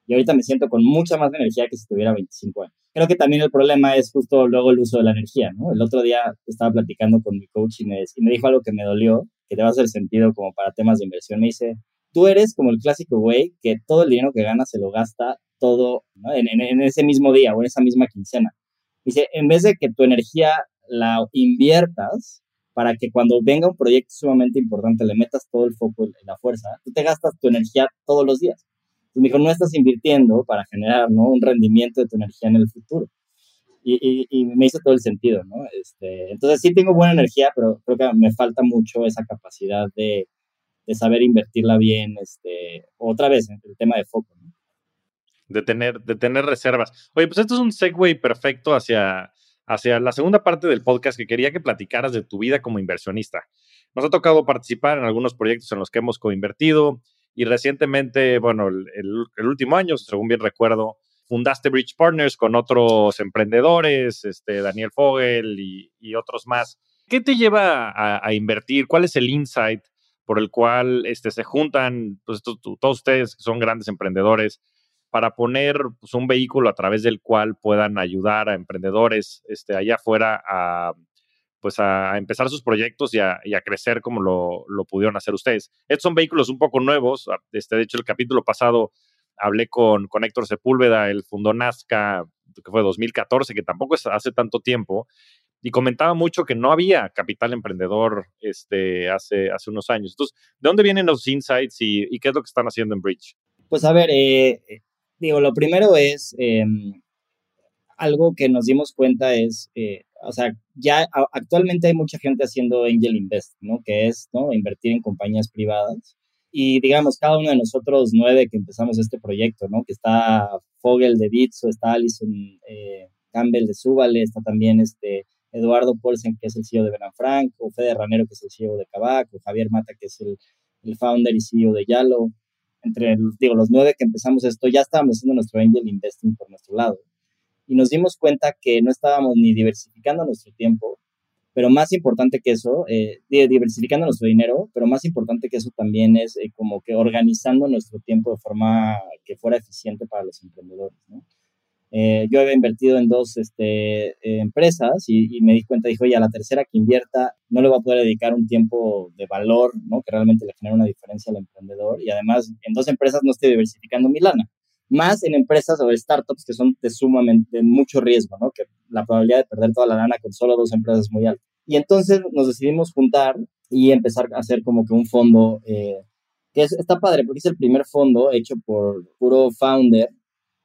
Y ahorita me siento con mucha más energía que si tuviera 25 años. Creo que también el problema es justo luego el uso de la energía, ¿no? El otro día estaba platicando con mi coach y me, y me dijo algo que me dolió, que te va a hacer sentido como para temas de inversión. Me dice, tú eres como el clásico güey que todo el dinero que gana se lo gasta todo en, ese mismo día o en esa misma quincena. Dice, en vez de que tu energía la inviertas para que cuando venga un proyecto sumamente importante le metas todo el foco y la fuerza, tú te gastas tu energía todos los días. Entonces me dijo, no estás invirtiendo para generar ¿no? un rendimiento de tu energía en el futuro. Y, y, me hizo todo el sentido, ¿no? Este, entonces sí tengo buena energía, pero creo que me falta mucho esa capacidad de, de saber invertirla bien, este, otra vez, el tema de foco. De, tener, de tener reservas. Oye, pues esto es un segue perfecto hacia, hacia la segunda parte del podcast que quería que platicaras de tu vida como inversionista. Nos ha tocado participar en algunos proyectos en los que hemos coinvertido y recientemente, bueno, el, último año, según bien recuerdo, fundaste Bridge Partners con otros emprendedores, este, Daniel Fogel y, otros más. ¿Qué te lleva a, invertir? ¿Cuál es el insight por el cual este, se juntan pues, todos ustedes que son grandes emprendedores para poner pues, un vehículo a través del cual puedan ayudar a emprendedores este, allá afuera a, pues a empezar sus proyectos y a, crecer como lo, pudieron hacer ustedes. Estos son vehículos un poco nuevos. Este, de hecho, el capítulo pasado hablé con, con Héctor Sepúlveda, el fundó Nazca, que fue 2014, que tampoco es hace tanto tiempo, y comentaba mucho que no había capital emprendedor este, hace, hace unos años. Entonces, ¿de dónde vienen los insights y, qué es lo que están haciendo en Bridge? Pues a ver, eh, eh, digo, lo primero es em, algo que nos dimos cuenta es, eh, o sea, ya actualmente hay mucha gente haciendo angel invest, ¿no? Que es, ¿no? Invertir en compañías privadas. Y digamos, cada uno de nosotros nueve que empezamos este proyecto, ¿no? Que está Fogel de Bitso, está Alison Campbell de Súbale, está también este Eduardo Polsen, que es el CEO de Frank, o Fede Ranero, que es el CEO de Cabac, o Javier Mata, que es el, el founder y CEO de Yalo. Entre digo, los nueve que empezamos esto, ya estábamos haciendo nuestro angel investing por nuestro lado. Y nos dimos cuenta que no estábamos ni diversificando nuestro tiempo, pero más importante que eso, eh, diversificando nuestro dinero, pero más importante que eso también es eh, como que organizando nuestro tiempo de forma que fuera eficiente para los emprendedores. ¿no? Eh, yo había invertido en dos este, empresas y, me di cuenta, dije, oye, a la tercera que invierta no le voy a poder dedicar un tiempo de valor, ¿no? Que realmente le genere una diferencia al emprendedor. Y además, en dos empresas no estoy diversificando mi lana. Más en empresas o startups que son de sumamente mucho riesgo, ¿no? Que la probabilidad de perder toda la lana con solo dos empresas es muy alta. Y entonces nos decidimos juntar y empezar a hacer como que un fondo eh, que está padre porque es el primer fondo hecho por puro founder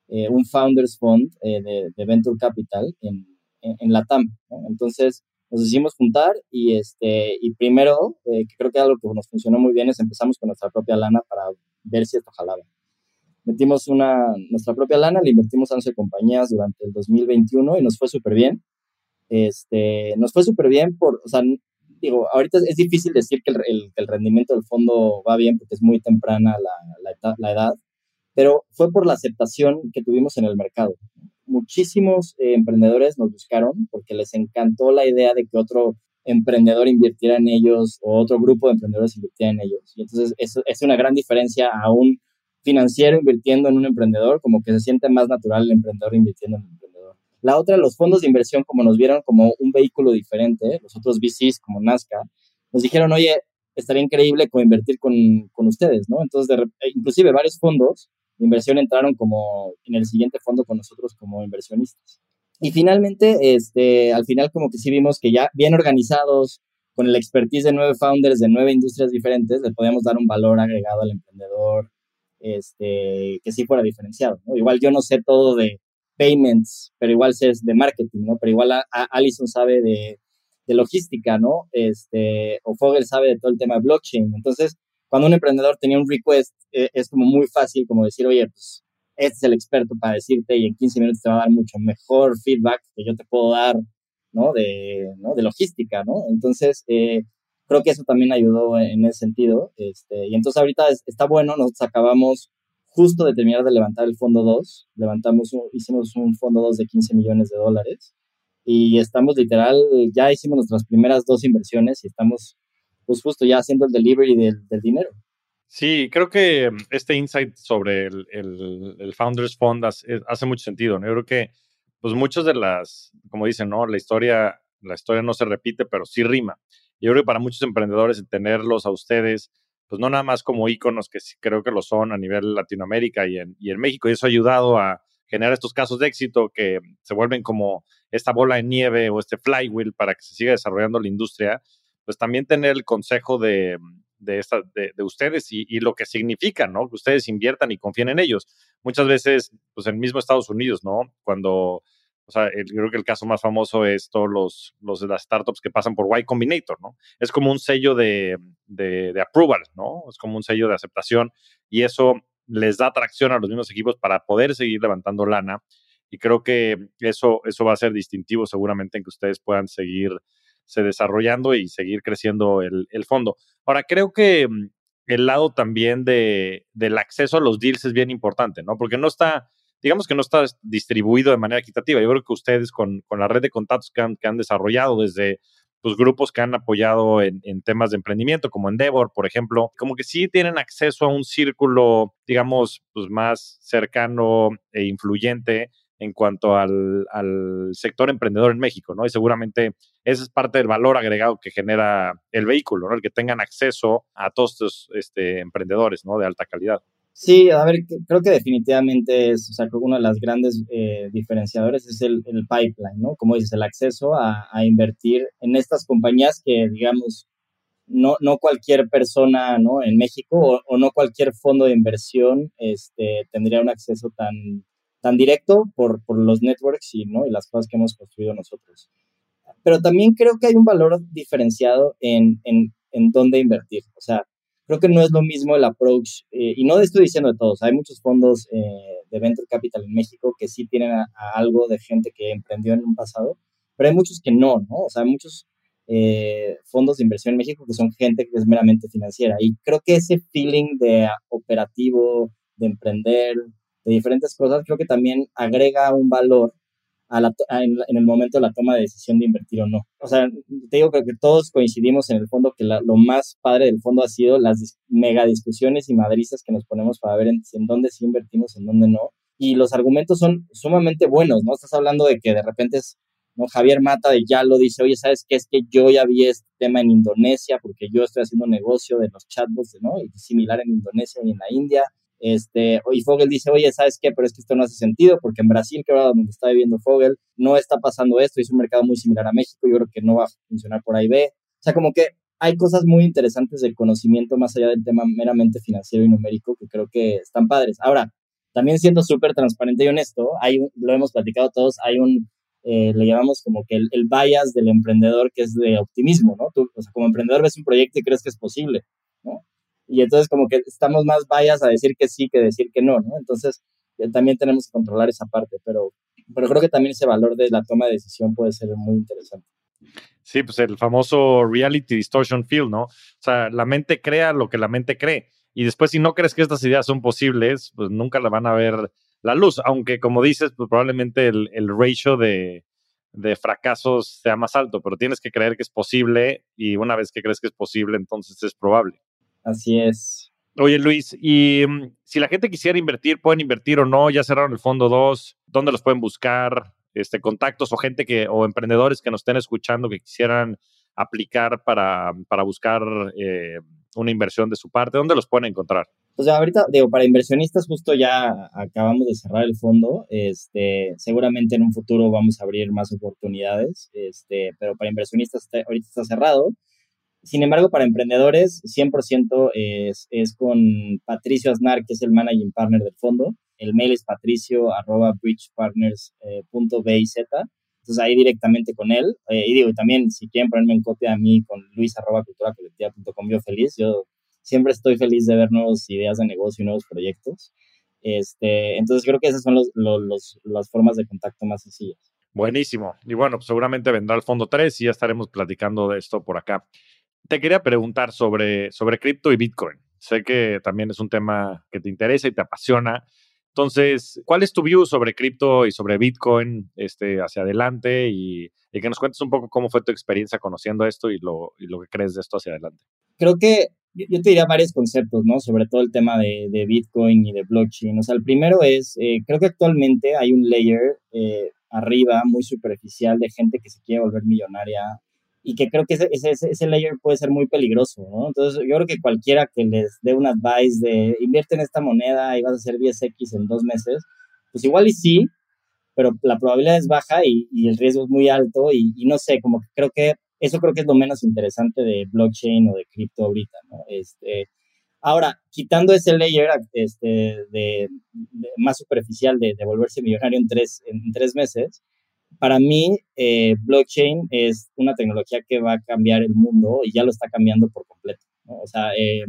eh, un Founders Fund eh, de, Venture Capital en, en, la TAM. Entonces nos decidimos juntar y, este, y primero, eh, que creo que algo que nos funcionó muy bien es empezamos con nuestra propia lana para ver si esto jalaba. Metimos una, nuestra propia lana, le invertimos a 11 compañías durante el 2021 y nos fue súper bien. Este, nos fue súper bien por, o sea, digo, ahorita es, difícil decir que el, el, rendimiento del fondo va bien porque es muy temprana la, la, la edad, pero fue por la aceptación que tuvimos en el mercado. Muchísimos eh, emprendedores nos buscaron porque les encantó la idea de que otro emprendedor invirtiera en ellos o otro grupo de emprendedores invirtiera en ellos. Y entonces eso es una gran diferencia a un financiero invirtiendo en un emprendedor, como que se siente más natural el emprendedor invirtiendo en un emprendedor. La otra, los fondos de inversión, como nos vieron como un vehículo diferente, los otros VCs como Nazca, nos dijeron, oye, estaría increíble coinvertir con, con ustedes, ¿no? Entonces, de, inclusive varios fondos de inversión entraron como en el siguiente fondo con nosotros como inversionistas. Y finalmente, este, al final como que sí vimos que ya bien organizados, con el expertise de nueve founders de nueve industrias diferentes, le podíamos dar un valor agregado al emprendedor, este, que sí fuera diferenciado. Igual yo no sé todo de payments, pero igual sé de marketing, ¿no? Pero igual a, Alison sabe de, de, logística, ¿no? Este, o Fogel sabe de todo el tema de blockchain. Entonces, cuando un emprendedor tenía un request, eh, es como muy fácil como decir, oye, pues este es el experto para decirte y en 15 minutos te va a dar mucho mejor feedback que yo te puedo dar, ¿no? De, ¿no? de logística, ¿no? Entonces, eh, creo que eso también ayudó en ese sentido. Este, y entonces ahorita está bueno, nosotros acabamos justo de terminar de levantar el fondo 2, levantamos, hicimos un fondo 2 de 15 millones de dólares y estamos literal, ya hicimos nuestras primeras dos inversiones y estamos pues justo ya haciendo el delivery del, del dinero. Sí, creo que mm, este insight sobre el, el, Founders Fund hace, hace, mucho sentido. ¿no? Yo creo que, pues, muchas de las, como dicen, ¿no? La historia, la historia no se repite, pero sí rima. Yo creo que para muchos emprendedores, tenerlos a ustedes, pues no nada más como íconos, que creo que lo son a nivel Latinoamérica y en, y en México, y eso ha ayudado a generar estos casos de éxito que se vuelven como esta bola de nieve o este flywheel para que se siga desarrollando la industria, pues también tener el consejo de, de, esta, de, ustedes y, lo que significa, ¿no? Que ustedes inviertan y confíen en ellos. Muchas veces, pues en mismo Estados Unidos, ¿no? Cuando, o sea, creo que el caso más famoso es todos los, los de las startups que pasan por Y Combinator, ¿no? Es como un sello de, de, de approval, ¿no? Es como un sello de aceptación y eso les da atracción a los mismos equipos para poder seguir levantando lana. Y creo que eso, eso va a ser distintivo seguramente en que ustedes puedan seguir se desarrollando y seguir creciendo el, el fondo. Ahora, creo que mm, el lado también de, del acceso a los deals es bien importante, ¿no? Porque no está, digamos que no está distribuido de manera equitativa. Yo creo que ustedes con, con la red de contactos que han, desarrollado desde pues, grupos que han apoyado en, temas de emprendimiento, como Endeavor, por ejemplo, como que sí tienen acceso a un círculo, digamos, pues más cercano e influyente en cuanto al, sector emprendedor en México, ¿no? Y seguramente ese es parte del valor agregado que genera el vehículo, ¿no? El que tengan acceso a todos estos este, emprendedores, ¿no? De alta calidad. Sí, a ver, creo que definitivamente es, o sea, creo que uno de las grandes eh, diferenciadores es el, pipeline, ¿no? Como dices, el acceso a, invertir en estas compañías que, digamos, no, no cualquier persona, ¿no? En México o, o no cualquier fondo de inversión este, tendría un acceso tan, tan directo por, por los networks y, ¿no? y las cosas que hemos construido nosotros. Pero también creo que hay un valor diferenciado en, en, en dónde invertir. O sea, creo que no es lo mismo el approach, eh, y no estoy diciendo de todos, hay muchos fondos eh, de venture capital en México que sí tienen algo de gente que emprendió en un pasado, pero hay muchos que no, ¿no? O sea, hay muchos eh, fondos de inversión en México que son gente que es meramente financiera, y creo que ese feeling de operativo, de emprender, de diferentes cosas, creo que también agrega un valor a la, en, el momento de la toma de decisión de invertir o no. O sea, te digo que, todos coincidimos en el fondo que lo más padre del fondo ha sido las mega discusiones y madrizas que nos ponemos para ver en, dónde sí invertimos, en dónde no. Y los argumentos son sumamente buenos, ¿no? Estás hablando de que de repente es, ¿no? Javier Mata de ya lo dice, oye, ¿sabes qué? Es que yo ya vi este tema en Indonesia porque yo estoy haciendo negocio de los chatbots, ¿no? Y similar en Indonesia y en la India este, y Fogel dice, oye, ¿sabes qué? Pero es que esto no hace sentido porque en Brasil, que ahora donde está viviendo Fogel, no está pasando esto, es un mercado muy similar a México, yo creo que no va a funcionar por ahí B. O sea, como que hay cosas muy interesantes del conocimiento más allá del tema meramente financiero y numérico que creo que están padres. Ahora, también siendo súper transparente y honesto, hay, lo hemos platicado todos, hay un, eh, le llamamos como que el, el, bias del emprendedor que es de optimismo, ¿no? Tú, o sea, como emprendedor ves un proyecto y crees que es posible, ¿no? Y entonces como que estamos más vallas a decir que sí que decir que no, ¿no? Entonces eh, también tenemos que controlar esa parte, pero, pero creo que también ese valor de la toma de decisión puede ser muy interesante. Sí, pues el famoso reality distortion field, ¿no? O sea, la mente crea lo que la mente cree. Y después, si no crees que estas ideas son posibles, pues nunca la van a ver la luz. Aunque, como dices, pues probablemente el, el ratio de, de fracasos sea más alto, pero tienes que creer que es posible y una vez que crees que es posible, entonces es probable. Así es. Oye, Luis, y mm, si la gente quisiera invertir, ¿pueden invertir o no? Ya cerraron el fondo 2, ¿dónde los pueden buscar? Este, contactos o gente que, o emprendedores que nos estén escuchando que quisieran aplicar para, para buscar eh, una inversión de su parte, ¿dónde los pueden encontrar? Pues ahorita, digo, para inversionistas justo ya acabamos de cerrar el fondo, este, seguramente en un futuro vamos a abrir más oportunidades, este, pero para inversionistas ahorita está cerrado. Sin embargo, para emprendedores, 100% es, es con Patricio Aznar, que es el managing partner del fondo. El mail es patricio bridgepartners.biz. Entonces ahí directamente con él. Eh, y digo, también si quieren ponerme en copia a mí con luis yo feliz. Yo siempre estoy feliz de ver nuevas ideas de negocio y nuevos proyectos. Este, entonces creo que esas son los, las formas de contacto más sencillas. Buenísimo. Y bueno, pues seguramente vendrá el fondo 3 y ya estaremos platicando de esto por acá te quería preguntar sobre, sobre cripto y Bitcoin. Sé que también es un tema que te interesa y te apasiona. Entonces, ¿cuál es tu view sobre cripto y sobre Bitcoin este, hacia adelante? Y, que nos cuentes un poco cómo fue tu experiencia conociendo esto y lo, y lo que crees de esto hacia adelante. Creo que yo te diría varios conceptos, ¿no? Sobre todo el tema de, de Bitcoin y de blockchain. O sea, el primero es, eh, creo que actualmente hay un layer eh, arriba muy superficial de gente que se quiere volver millonaria y que creo que ese, ese, ese, layer puede ser muy peligroso, ¿no? Entonces, yo creo que cualquiera que les dé un advice de invierte en esta moneda y vas a hacer 10x en dos meses, pues igual y sí, pero la probabilidad es baja y, y el riesgo es muy alto y, y, no sé, como que creo que eso creo que es lo menos interesante de blockchain o de cripto ahorita, ¿no? Este, ahora, quitando ese layer este, de, de más superficial de, de, volverse millonario en tres, en tres meses, para mí, eh, blockchain es una tecnología que va a cambiar el mundo y ya lo está cambiando por completo. O sea, eh,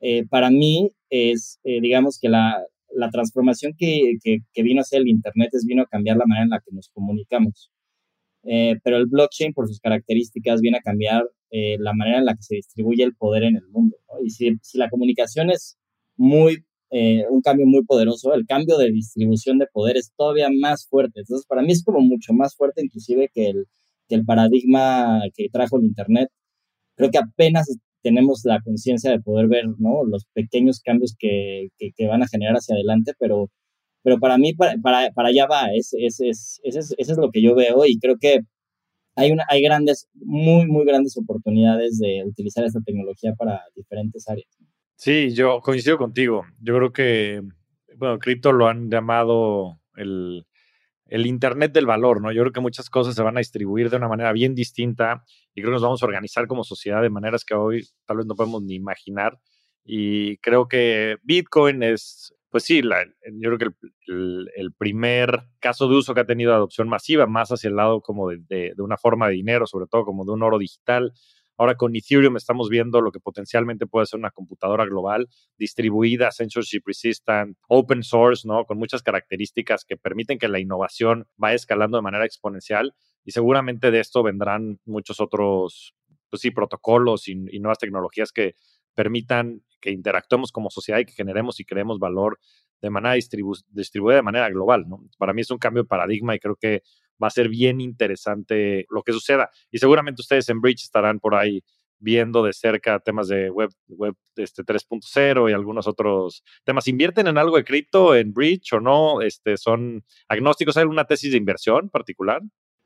eh, para mí es, digamos que la, la transformación que, que, que, vino a hacer el Internet es vino a cambiar la manera en la que nos comunicamos. pero el blockchain, por sus características, viene a cambiar la manera en la que se distribuye el poder en el mundo. Y si, si la comunicación es muy eh, un cambio muy poderoso. El cambio de distribución de poder es todavía más fuerte. Entonces, para mí es como mucho más fuerte inclusive que el, que el paradigma que trajo el Internet. Creo que apenas tenemos la conciencia de poder ver ¿no? los pequeños cambios que, que, van a generar hacia adelante, pero, pero para mí, para, para, para allá va, es, es, es, eso es lo que yo veo y creo que hay, una, hay grandes, muy, muy grandes oportunidades de utilizar esta tecnología para diferentes áreas. Sí, yo coincido contigo. Yo creo que, bueno, cripto lo han llamado el, el Internet del valor, ¿no? Yo creo que muchas cosas se van a distribuir de una manera bien distinta y creo que nos vamos a organizar como sociedad de maneras que hoy tal vez no podemos ni imaginar. Y creo que Bitcoin es, pues sí, la, yo creo que el, el, primer caso de uso que ha tenido adopción masiva, más hacia el lado como de, de, de una forma de dinero, sobre todo como de un oro digital Ahora con Ethereum estamos viendo lo que potencialmente puede ser una computadora global distribuida, censorship resistant, open source, ¿no? Con muchas características que permiten que la innovación vaya escalando de manera exponencial y seguramente de esto vendrán muchos otros, pues sí, protocolos y, nuevas tecnologías que permitan que interactuemos como sociedad y que generemos y creemos valor de manera distribu distribuida de manera global, ¿no? Para mí es un cambio de paradigma y creo que va a ser bien interesante lo que suceda. Y seguramente ustedes en Bridge estarán por ahí viendo de cerca temas de web, web este 3.0 y algunos otros temas. ¿Invierten en algo de cripto en Bridge o no? Este, ¿Son agnósticos? ¿Hay alguna tesis de inversión particular?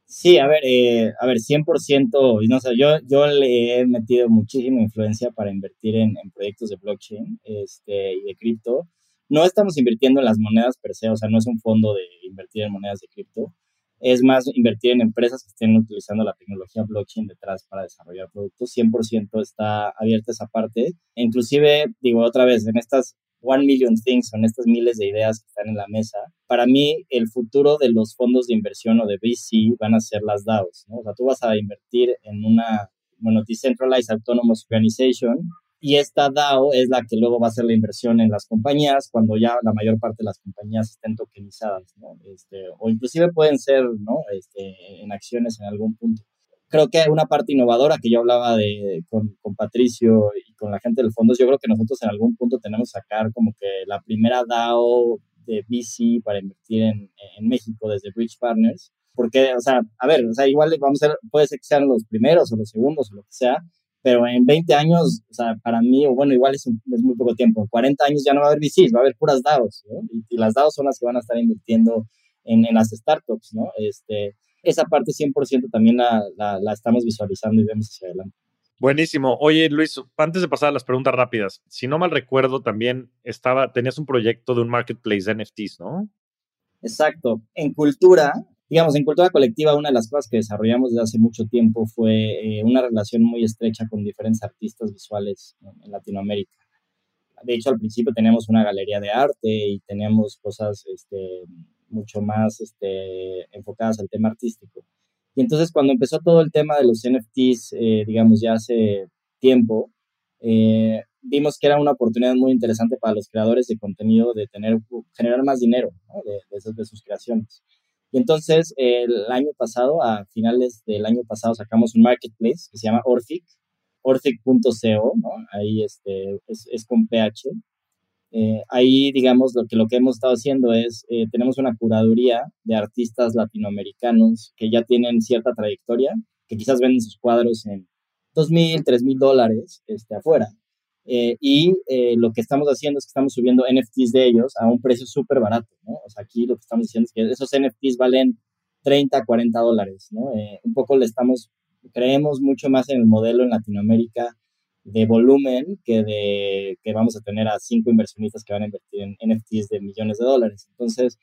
Sí, a ver, eh, a ver, 100%, no sé, yo, yo le he metido muchísima influencia para invertir en, en proyectos de blockchain este, y de cripto. No estamos invirtiendo en las monedas per se, o sea, no es un fondo de invertir en monedas de cripto es más invertir en empresas que estén utilizando la tecnología blockchain detrás para desarrollar productos. 100% está abierta esa parte. inclusive, digo otra vez, en estas one million things, en estas miles de ideas que están en la mesa, para mí el futuro de los fondos de inversión o de VC van a ser las DAOs, ¿no? O sea, tú vas a invertir en una, bueno, Decentralized Autonomous Organization, y esta DAO es la que luego va a hacer la inversión en las compañías cuando ya la mayor parte de las compañías estén tokenizadas, ¿no? Este, o inclusive pueden ser, ¿no? Este, en acciones en algún punto. Creo que una parte innovadora que yo hablaba de, con, con, Patricio y con la gente del fondo, yo creo que nosotros en algún punto tenemos que sacar como que la primera DAO de VC para invertir en, en México desde Bridge Partners, porque, o sea, a ver, o sea, igual vamos a ser, puede ser que sean los primeros o los segundos o lo que sea, pero en 20 años, o sea, para mí, o bueno, igual es, es muy poco tiempo, en 40 años ya no va a haber VCs, va a haber puras DAOs, ¿no? y, las DAOs son las que van a estar invirtiendo en, en las startups, ¿no? Este, esa parte 100% también la, la, la estamos visualizando y vemos hacia adelante. Buenísimo. Oye, Luis, antes de pasar a las preguntas rápidas, si no mal recuerdo, también estaba, tenías un proyecto de un marketplace de NFTs, ¿no? Exacto. En cultura, digamos, en cultura colectiva, una de las cosas que desarrollamos desde hace mucho tiempo fue eh, una relación muy estrecha con diferentes artistas visuales en Latinoamérica. De hecho, al principio teníamos una galería de arte y teníamos cosas este, mucho más este, enfocadas al tema artístico. Y entonces cuando empezó todo el tema de los NFTs, eh, digamos, ya hace tiempo, eh, vimos que era una oportunidad muy interesante para los creadores de contenido de tener, generar más dinero de, de, sus creaciones. Y entonces el año pasado, a finales del año pasado, sacamos un marketplace que se llama Orfic, orfic.co, ¿no? ahí este, es, es con PH, eh, ahí, digamos, lo que, lo que hemos estado haciendo es, eh, tenemos una curaduría de artistas latinoamericanos que ya tienen cierta trayectoria, que quizás venden sus cuadros en dos mil, tres mil dólares este, afuera. Eh, y lo que estamos haciendo es que estamos subiendo NFTs de ellos a un precio súper barato, ¿no? O sea, aquí lo que estamos diciendo es que esos NFTs valen 30, 40 dólares, ¿no? un poco le estamos, creemos mucho más en el modelo en Latinoamérica de volumen que de que vamos a tener a cinco inversionistas que van a invertir en NFTs de millones de dólares. Entonces,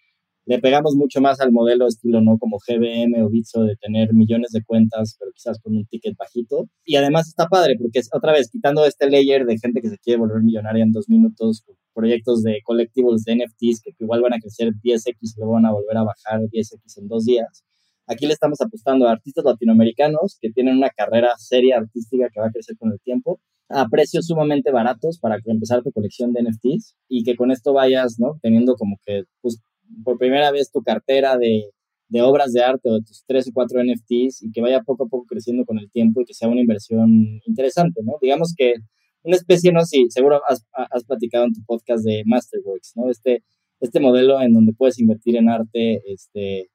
le pegamos mucho más al modelo estilo, ¿no? Como GBM o Bitso de tener millones de cuentas, pero quizás con un ticket bajito. Y además está padre porque otra vez quitando este layer de gente que se quiere volver millonaria en dos minutos, proyectos de collectibles de NFTs que igual van a crecer 10x y luego van a volver a bajar 10x en dos días. Aquí le estamos apostando a artistas latinoamericanos que tienen una carrera seria artística que va a crecer con el tiempo a precios sumamente baratos para empezar tu colección de NFTs y que con esto vayas, ¿no? Teniendo como que, pues, por primera vez tu cartera de, de obras de arte o de tus tres o cuatro NFTs y que vaya poco a poco creciendo con el tiempo y que sea una inversión interesante, ¿no? Digamos que una especie, no sí, seguro has, has platicado en tu podcast de Masterworks, ¿no? Este, este modelo en donde puedes invertir en arte, este,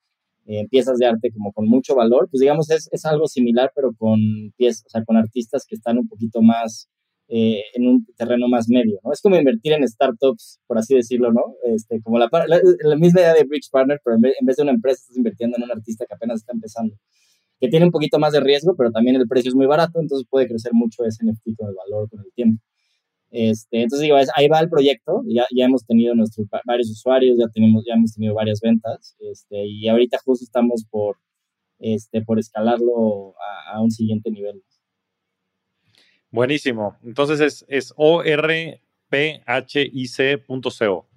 en piezas de arte como con mucho valor, pues digamos es, es algo similar, pero con piezas, o sea, con artistas que están un poquito más eh, en un terreno más medio, ¿no? Es como invertir en startups, por así decirlo, ¿no? Este, como la, la, misma idea de Bridge Partner, pero en vez, en vez, de una empresa estás invirtiendo en un artista que apenas está empezando, que tiene un poquito más de riesgo, pero también el precio es muy barato, entonces puede crecer mucho ese NFT con el valor, con el tiempo. Este, entonces digo, ahí va el proyecto, ya, ya hemos tenido nuestros varios usuarios, ya, tenemos, ya hemos tenido varias ventas, este, y ahorita justo estamos por, este, por escalarlo a, un siguiente nivel. Buenísimo. Entonces es, es orphic.co,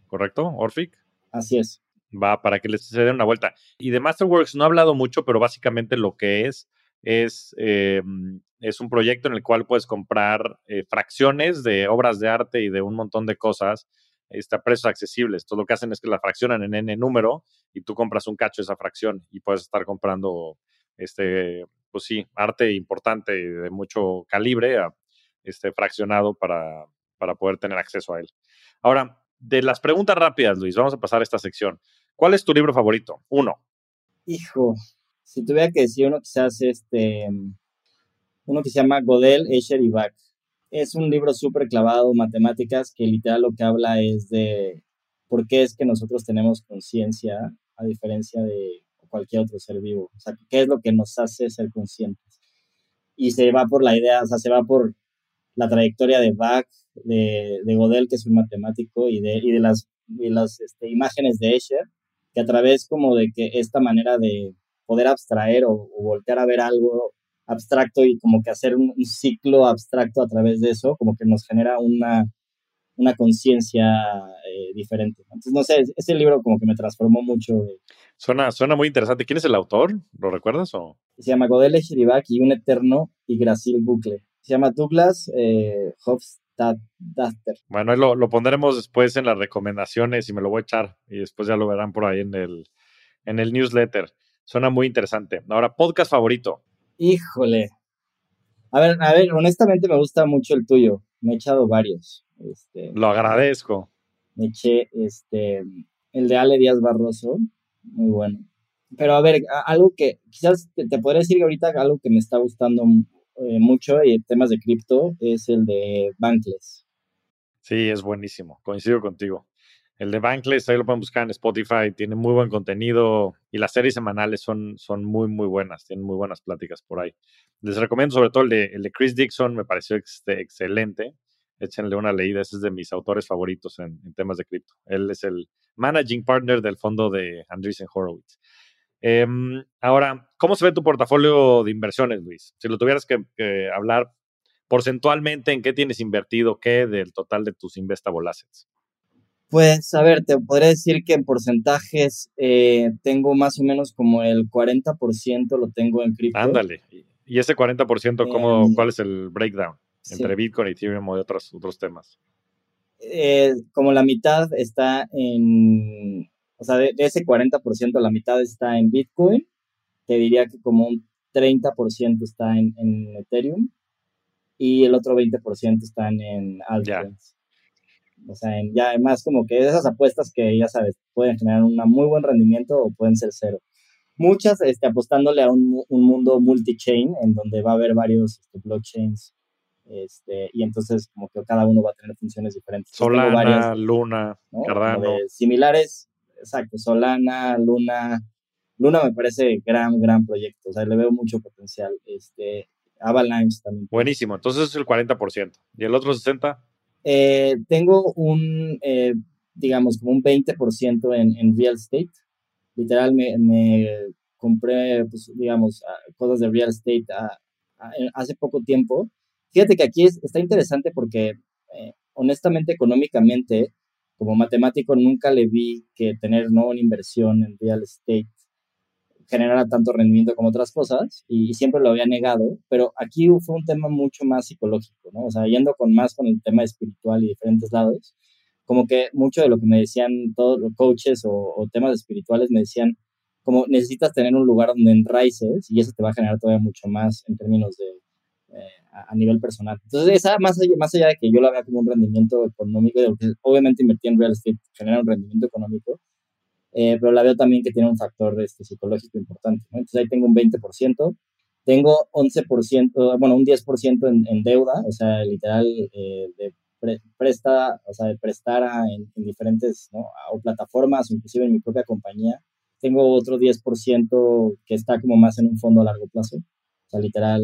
¿correcto? Orfic. Así es. Va, para que les se den una vuelta. Y de Masterworks no he hablado mucho, pero básicamente lo que es es, eh, es un proyecto en el cual puedes comprar eh, fracciones de obras de arte y de un montón de cosas este, a precios accesibles. Todo lo que hacen es que la fraccionan en N número y tú compras un cacho de esa fracción y puedes estar comprando, este, pues sí, arte importante de mucho calibre este, fraccionado para, para poder tener acceso a él. Ahora, de las preguntas rápidas, Luis, vamos a pasar a esta sección. ¿Cuál es tu libro favorito? Uno. Hijo, si tuviera que decir uno, quizás este, uno que se llama Godel, Escher y Bach. Es un libro súper clavado, matemáticas, que literal lo que habla es de por qué es que nosotros tenemos conciencia a diferencia de cualquier otro ser vivo. O sea, qué es lo que nos hace ser conscientes. Y se va por la idea, o sea, se va por la trayectoria de Bach, de, de Godel, que es un matemático, y de, y de las, y las este, imágenes de Escher, que a través como de que esta manera de, poder abstraer o, voltear a ver algo abstracto y como que hacer un, ciclo abstracto a través de eso, como que nos genera una, una conciencia eh, diferente. Entonces, no sé, ese libro como que me transformó mucho. Suena, suena muy interesante. ¿Quién es el autor? ¿Lo recuerdas? O? Se llama Godele Shiribak y un eterno y Gracil Bucle. Se llama Douglas eh, Hofstadter. Bueno, lo, lo, pondremos después en las recomendaciones y me lo voy a echar y después ya lo verán por ahí en el, en el newsletter. Suena muy interesante. Ahora, podcast favorito. Híjole. A ver, a ver, honestamente me gusta mucho el tuyo. Me he echado varios. Este, Lo agradezco. Me eché este, el de Ale Díaz Barroso, muy bueno. pero a ver, algo que quizás te, podría decir ahorita algo que me está gustando eh, mucho y temas de cripto es el de Bankless. Sí, es buenísimo, coincido contigo. El de Bankless, ahí lo pueden buscar en Spotify, tiene muy buen contenido y las series semanales son, son muy, muy buenas, tienen muy buenas pláticas por ahí. Les recomiendo sobre todo el de, el de Chris Dixon, me pareció excelente. Échenle una leída, ese es de mis autores favoritos en, temas de cripto. Él es el managing partner del fondo de Andreessen Horowitz. Em, ahora, ¿cómo se ve tu portafolio de inversiones, Luis? Si lo tuvieras que, hablar porcentualmente, ¿en qué tienes invertido qué del total de tus investable assets? Pues, a ver, te podría decir que en porcentajes eh, tengo más o menos como el 40% lo tengo en cripto. Ándale. ¿Y ese 40%, cómo, em, cuál es el breakdown entre Bitcoin, Ethereum y otros, otros temas? Eh, como la mitad está en, o sea, de, ese 40%, la mitad está en Bitcoin. Te diría que como un 30% está en, en, Ethereum y el otro 20% están en altcoins. O sea, en, ya además como que esas apuestas que ya sabes, pueden generar un muy buen rendimiento o pueden ser cero. Muchas este, apostándole a un, un mundo multi-chain en donde va a haber varios este, blockchains este, y entonces como que cada uno va a tener funciones diferentes. Solana, Luna, Cardano. Similares, exacto, Solana, Luna. Luna me parece gran, gran proyecto, o sea, le veo mucho potencial. Este, Avalanche también. Buenísimo, entonces es el 40%. ¿Y el otro 60%? Eh, tengo un, eh, digamos, como un 20% en, en real estate. Literal, me, me compré, pues, digamos, cosas de real estate hace poco tiempo. Fíjate que aquí está interesante porque, eh, honestamente, económicamente, como matemático nunca le vi que tener ¿no? una inversión en real estate generara tanto rendimiento como otras cosas y, siempre lo había negado, pero aquí fue un tema mucho más psicológico, ¿no? O sea, yendo con más con el tema espiritual y diferentes lados, como que mucho de lo que me decían todos los coaches o, temas espirituales me decían, como necesitas tener un lugar donde enraices y eso te va a generar todavía mucho más en términos de, a, nivel personal. Entonces, esa, más, allá, más allá de que yo la vea como un rendimiento económico, obviamente invertir en real estate genera un rendimiento económico, eh, pero la veo también que tiene un factor este, psicológico importante. Entonces, ahí tengo un 20%, tengo 11%, bueno, un 10% en, en, deuda, o sea, literal, eh, de presta, o sea, de prestar en, en, diferentes, ¿no? O plataformas, o inclusive en mi propia compañía. Tengo otro 10% que está como más en un fondo a largo plazo. O sea, literal,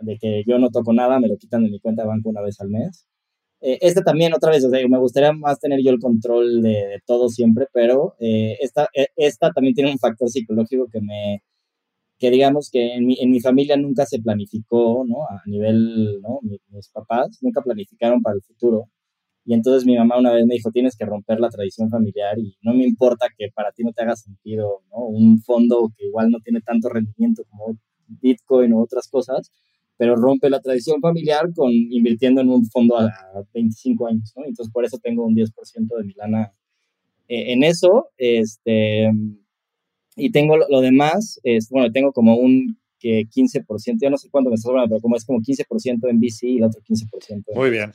de que yo no toco nada, me lo quitan de mi cuenta de banco una vez al mes. Eh, este también, otra vez, o sea, me gustaría más tener yo el control de, todo siempre, pero eh, esta, e, esta también tiene un factor psicológico que me, que digamos que en mi, en mi familia nunca se planificó, ¿no? A nivel, ¿no? Mis, papás nunca planificaron para el futuro. Y entonces mi mamá una vez me dijo, tienes que romper la tradición familiar y no me importa que para ti no te haga sentido, ¿no? Un fondo que igual no tiene tanto rendimiento como Bitcoin o otras cosas, pero rompe la tradición familiar con invirtiendo en un fondo a 25 años, ¿no? Entonces, por eso tengo un 10% de mi lana eh, en eso, este, y tengo lo, demás, es, bueno, tengo como un que 15%, yo no sé cuánto me está hablando, pero como es como 15% en VC y el otro 15%. Muy bien.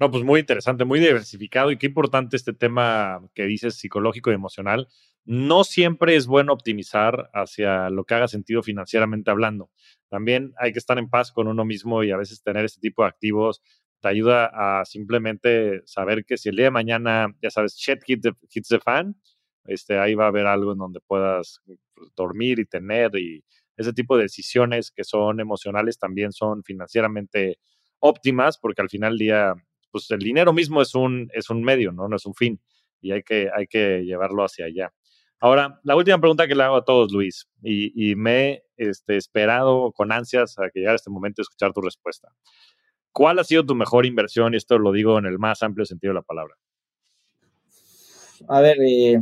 No, pues muy interesante, muy diversificado y qué importante este tema que dices psicológico y emocional. No siempre es bueno optimizar hacia lo que haga sentido financieramente hablando. También hay que estar en paz con uno mismo y a veces tener este tipo de activos te ayuda a simplemente saber que si el día de mañana, ya sabes, shit hits the, fan, este, ahí va a haber algo en donde puedas pues, dormir y tener y ese tipo de decisiones que son emocionales también son financieramente óptimas porque al final del día pues el dinero mismo es un, es un medio, ¿no? No es un fin y hay que, hay que llevarlo hacia allá. Ahora, la última pregunta que le hago a todos, Luis, y, me he este, esperado con ansias a que llegara este momento de escuchar tu respuesta. ¿Cuál ha sido tu mejor inversión? Y esto lo digo en el más amplio sentido de la palabra. A ver, eh,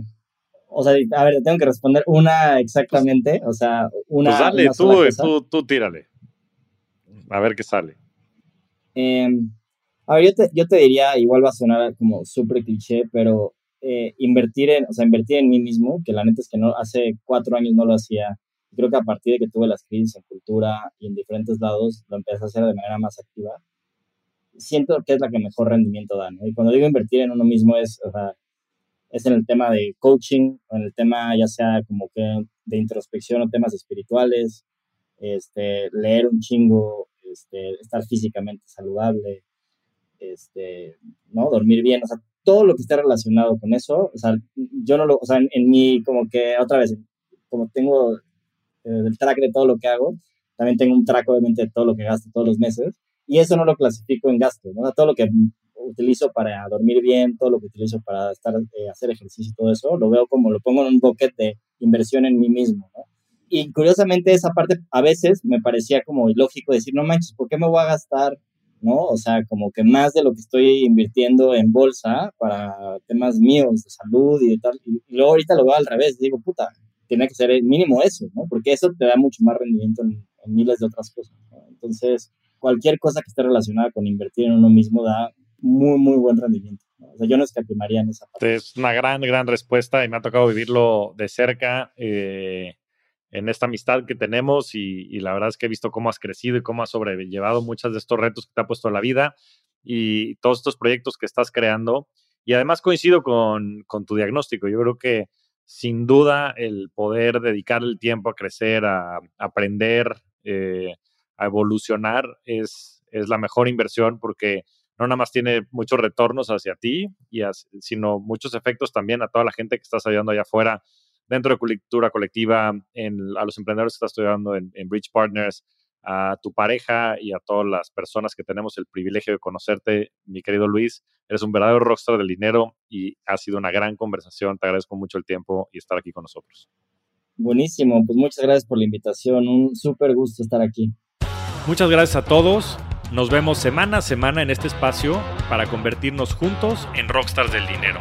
o sea, a ver, tengo que responder una exactamente, o sea, una. Pues dale, tú, tú, tú, tírale. A ver qué sale. Eh, a ver, yo te, yo te diría, igual va a sonar como súper cliché, pero eh, invertir en, o sea, invertir en mí mismo, que la neta es que no, hace cuatro años no lo hacía. Creo que a partir de que tuve las crisis en cultura y en diferentes lados, lo empecé a hacer de manera más activa. Siento que es la que mejor rendimiento da, ¿no? Y cuando digo invertir en uno mismo es, o sea, es en el tema de coaching, o en el tema ya sea como que de introspección o temas espirituales, este, leer un chingo, este, estar físicamente saludable, este, ¿no? Dormir bien, o sea, todo lo que esté relacionado con eso, o sea, yo no lo, o sea, en, en como que otra vez, como tengo eh, el track de todo lo que hago, también tengo un track obviamente de todo lo que gasto todos los meses, y eso no lo clasifico en gasto, ¿no? O sea, todo lo que utilizo para dormir bien, todo lo que utilizo para estar, eh, hacer ejercicio y todo eso, lo veo como lo pongo en un bucket de inversión en mí mismo, ¿no? Y curiosamente esa parte a veces me parecía como ilógico decir, no manches, ¿por qué me voy a gastar, no? O sea, como que más de lo que estoy invirtiendo en bolsa para temas míos de salud y de tal. Y, luego ahorita lo veo al revés, digo, puta, tiene que ser mínimo eso, ¿no? Porque eso te da mucho más rendimiento en, miles de otras cosas. ¿no? Entonces, cualquier cosa que esté relacionada con invertir en uno mismo da muy, muy buen rendimiento. O sea, yo no escatimaría en esa parte. Es una gran, gran respuesta y me ha tocado vivirlo de cerca eh, en esta amistad que tenemos y, la verdad es que he visto cómo has crecido y cómo has sobrellevado muchos de estos retos que te ha puesto la vida y todos estos proyectos que estás creando. Y además coincido con, tu diagnóstico. Yo creo que sin duda el poder dedicar el tiempo a crecer, a, aprender, eh, a evolucionar es, es la mejor inversión porque no nada más tiene muchos retornos hacia ti, y sino muchos efectos también a toda la gente que estás ayudando allá afuera, dentro de cultura colectiva, en, a los emprendedores que estás estudiando en, Bridge Partners, a tu pareja y a todas las personas que tenemos el privilegio de conocerte, mi querido Luis. Eres un verdadero rockstar del dinero y ha sido una gran conversación. Te agradezco mucho el tiempo y estar aquí con nosotros. Buenísimo, pues muchas gracias por la invitación. Un súper gusto estar aquí. Muchas gracias a todos. Nos vemos semana a semana en este espacio para convertirnos juntos en rockstars del dinero.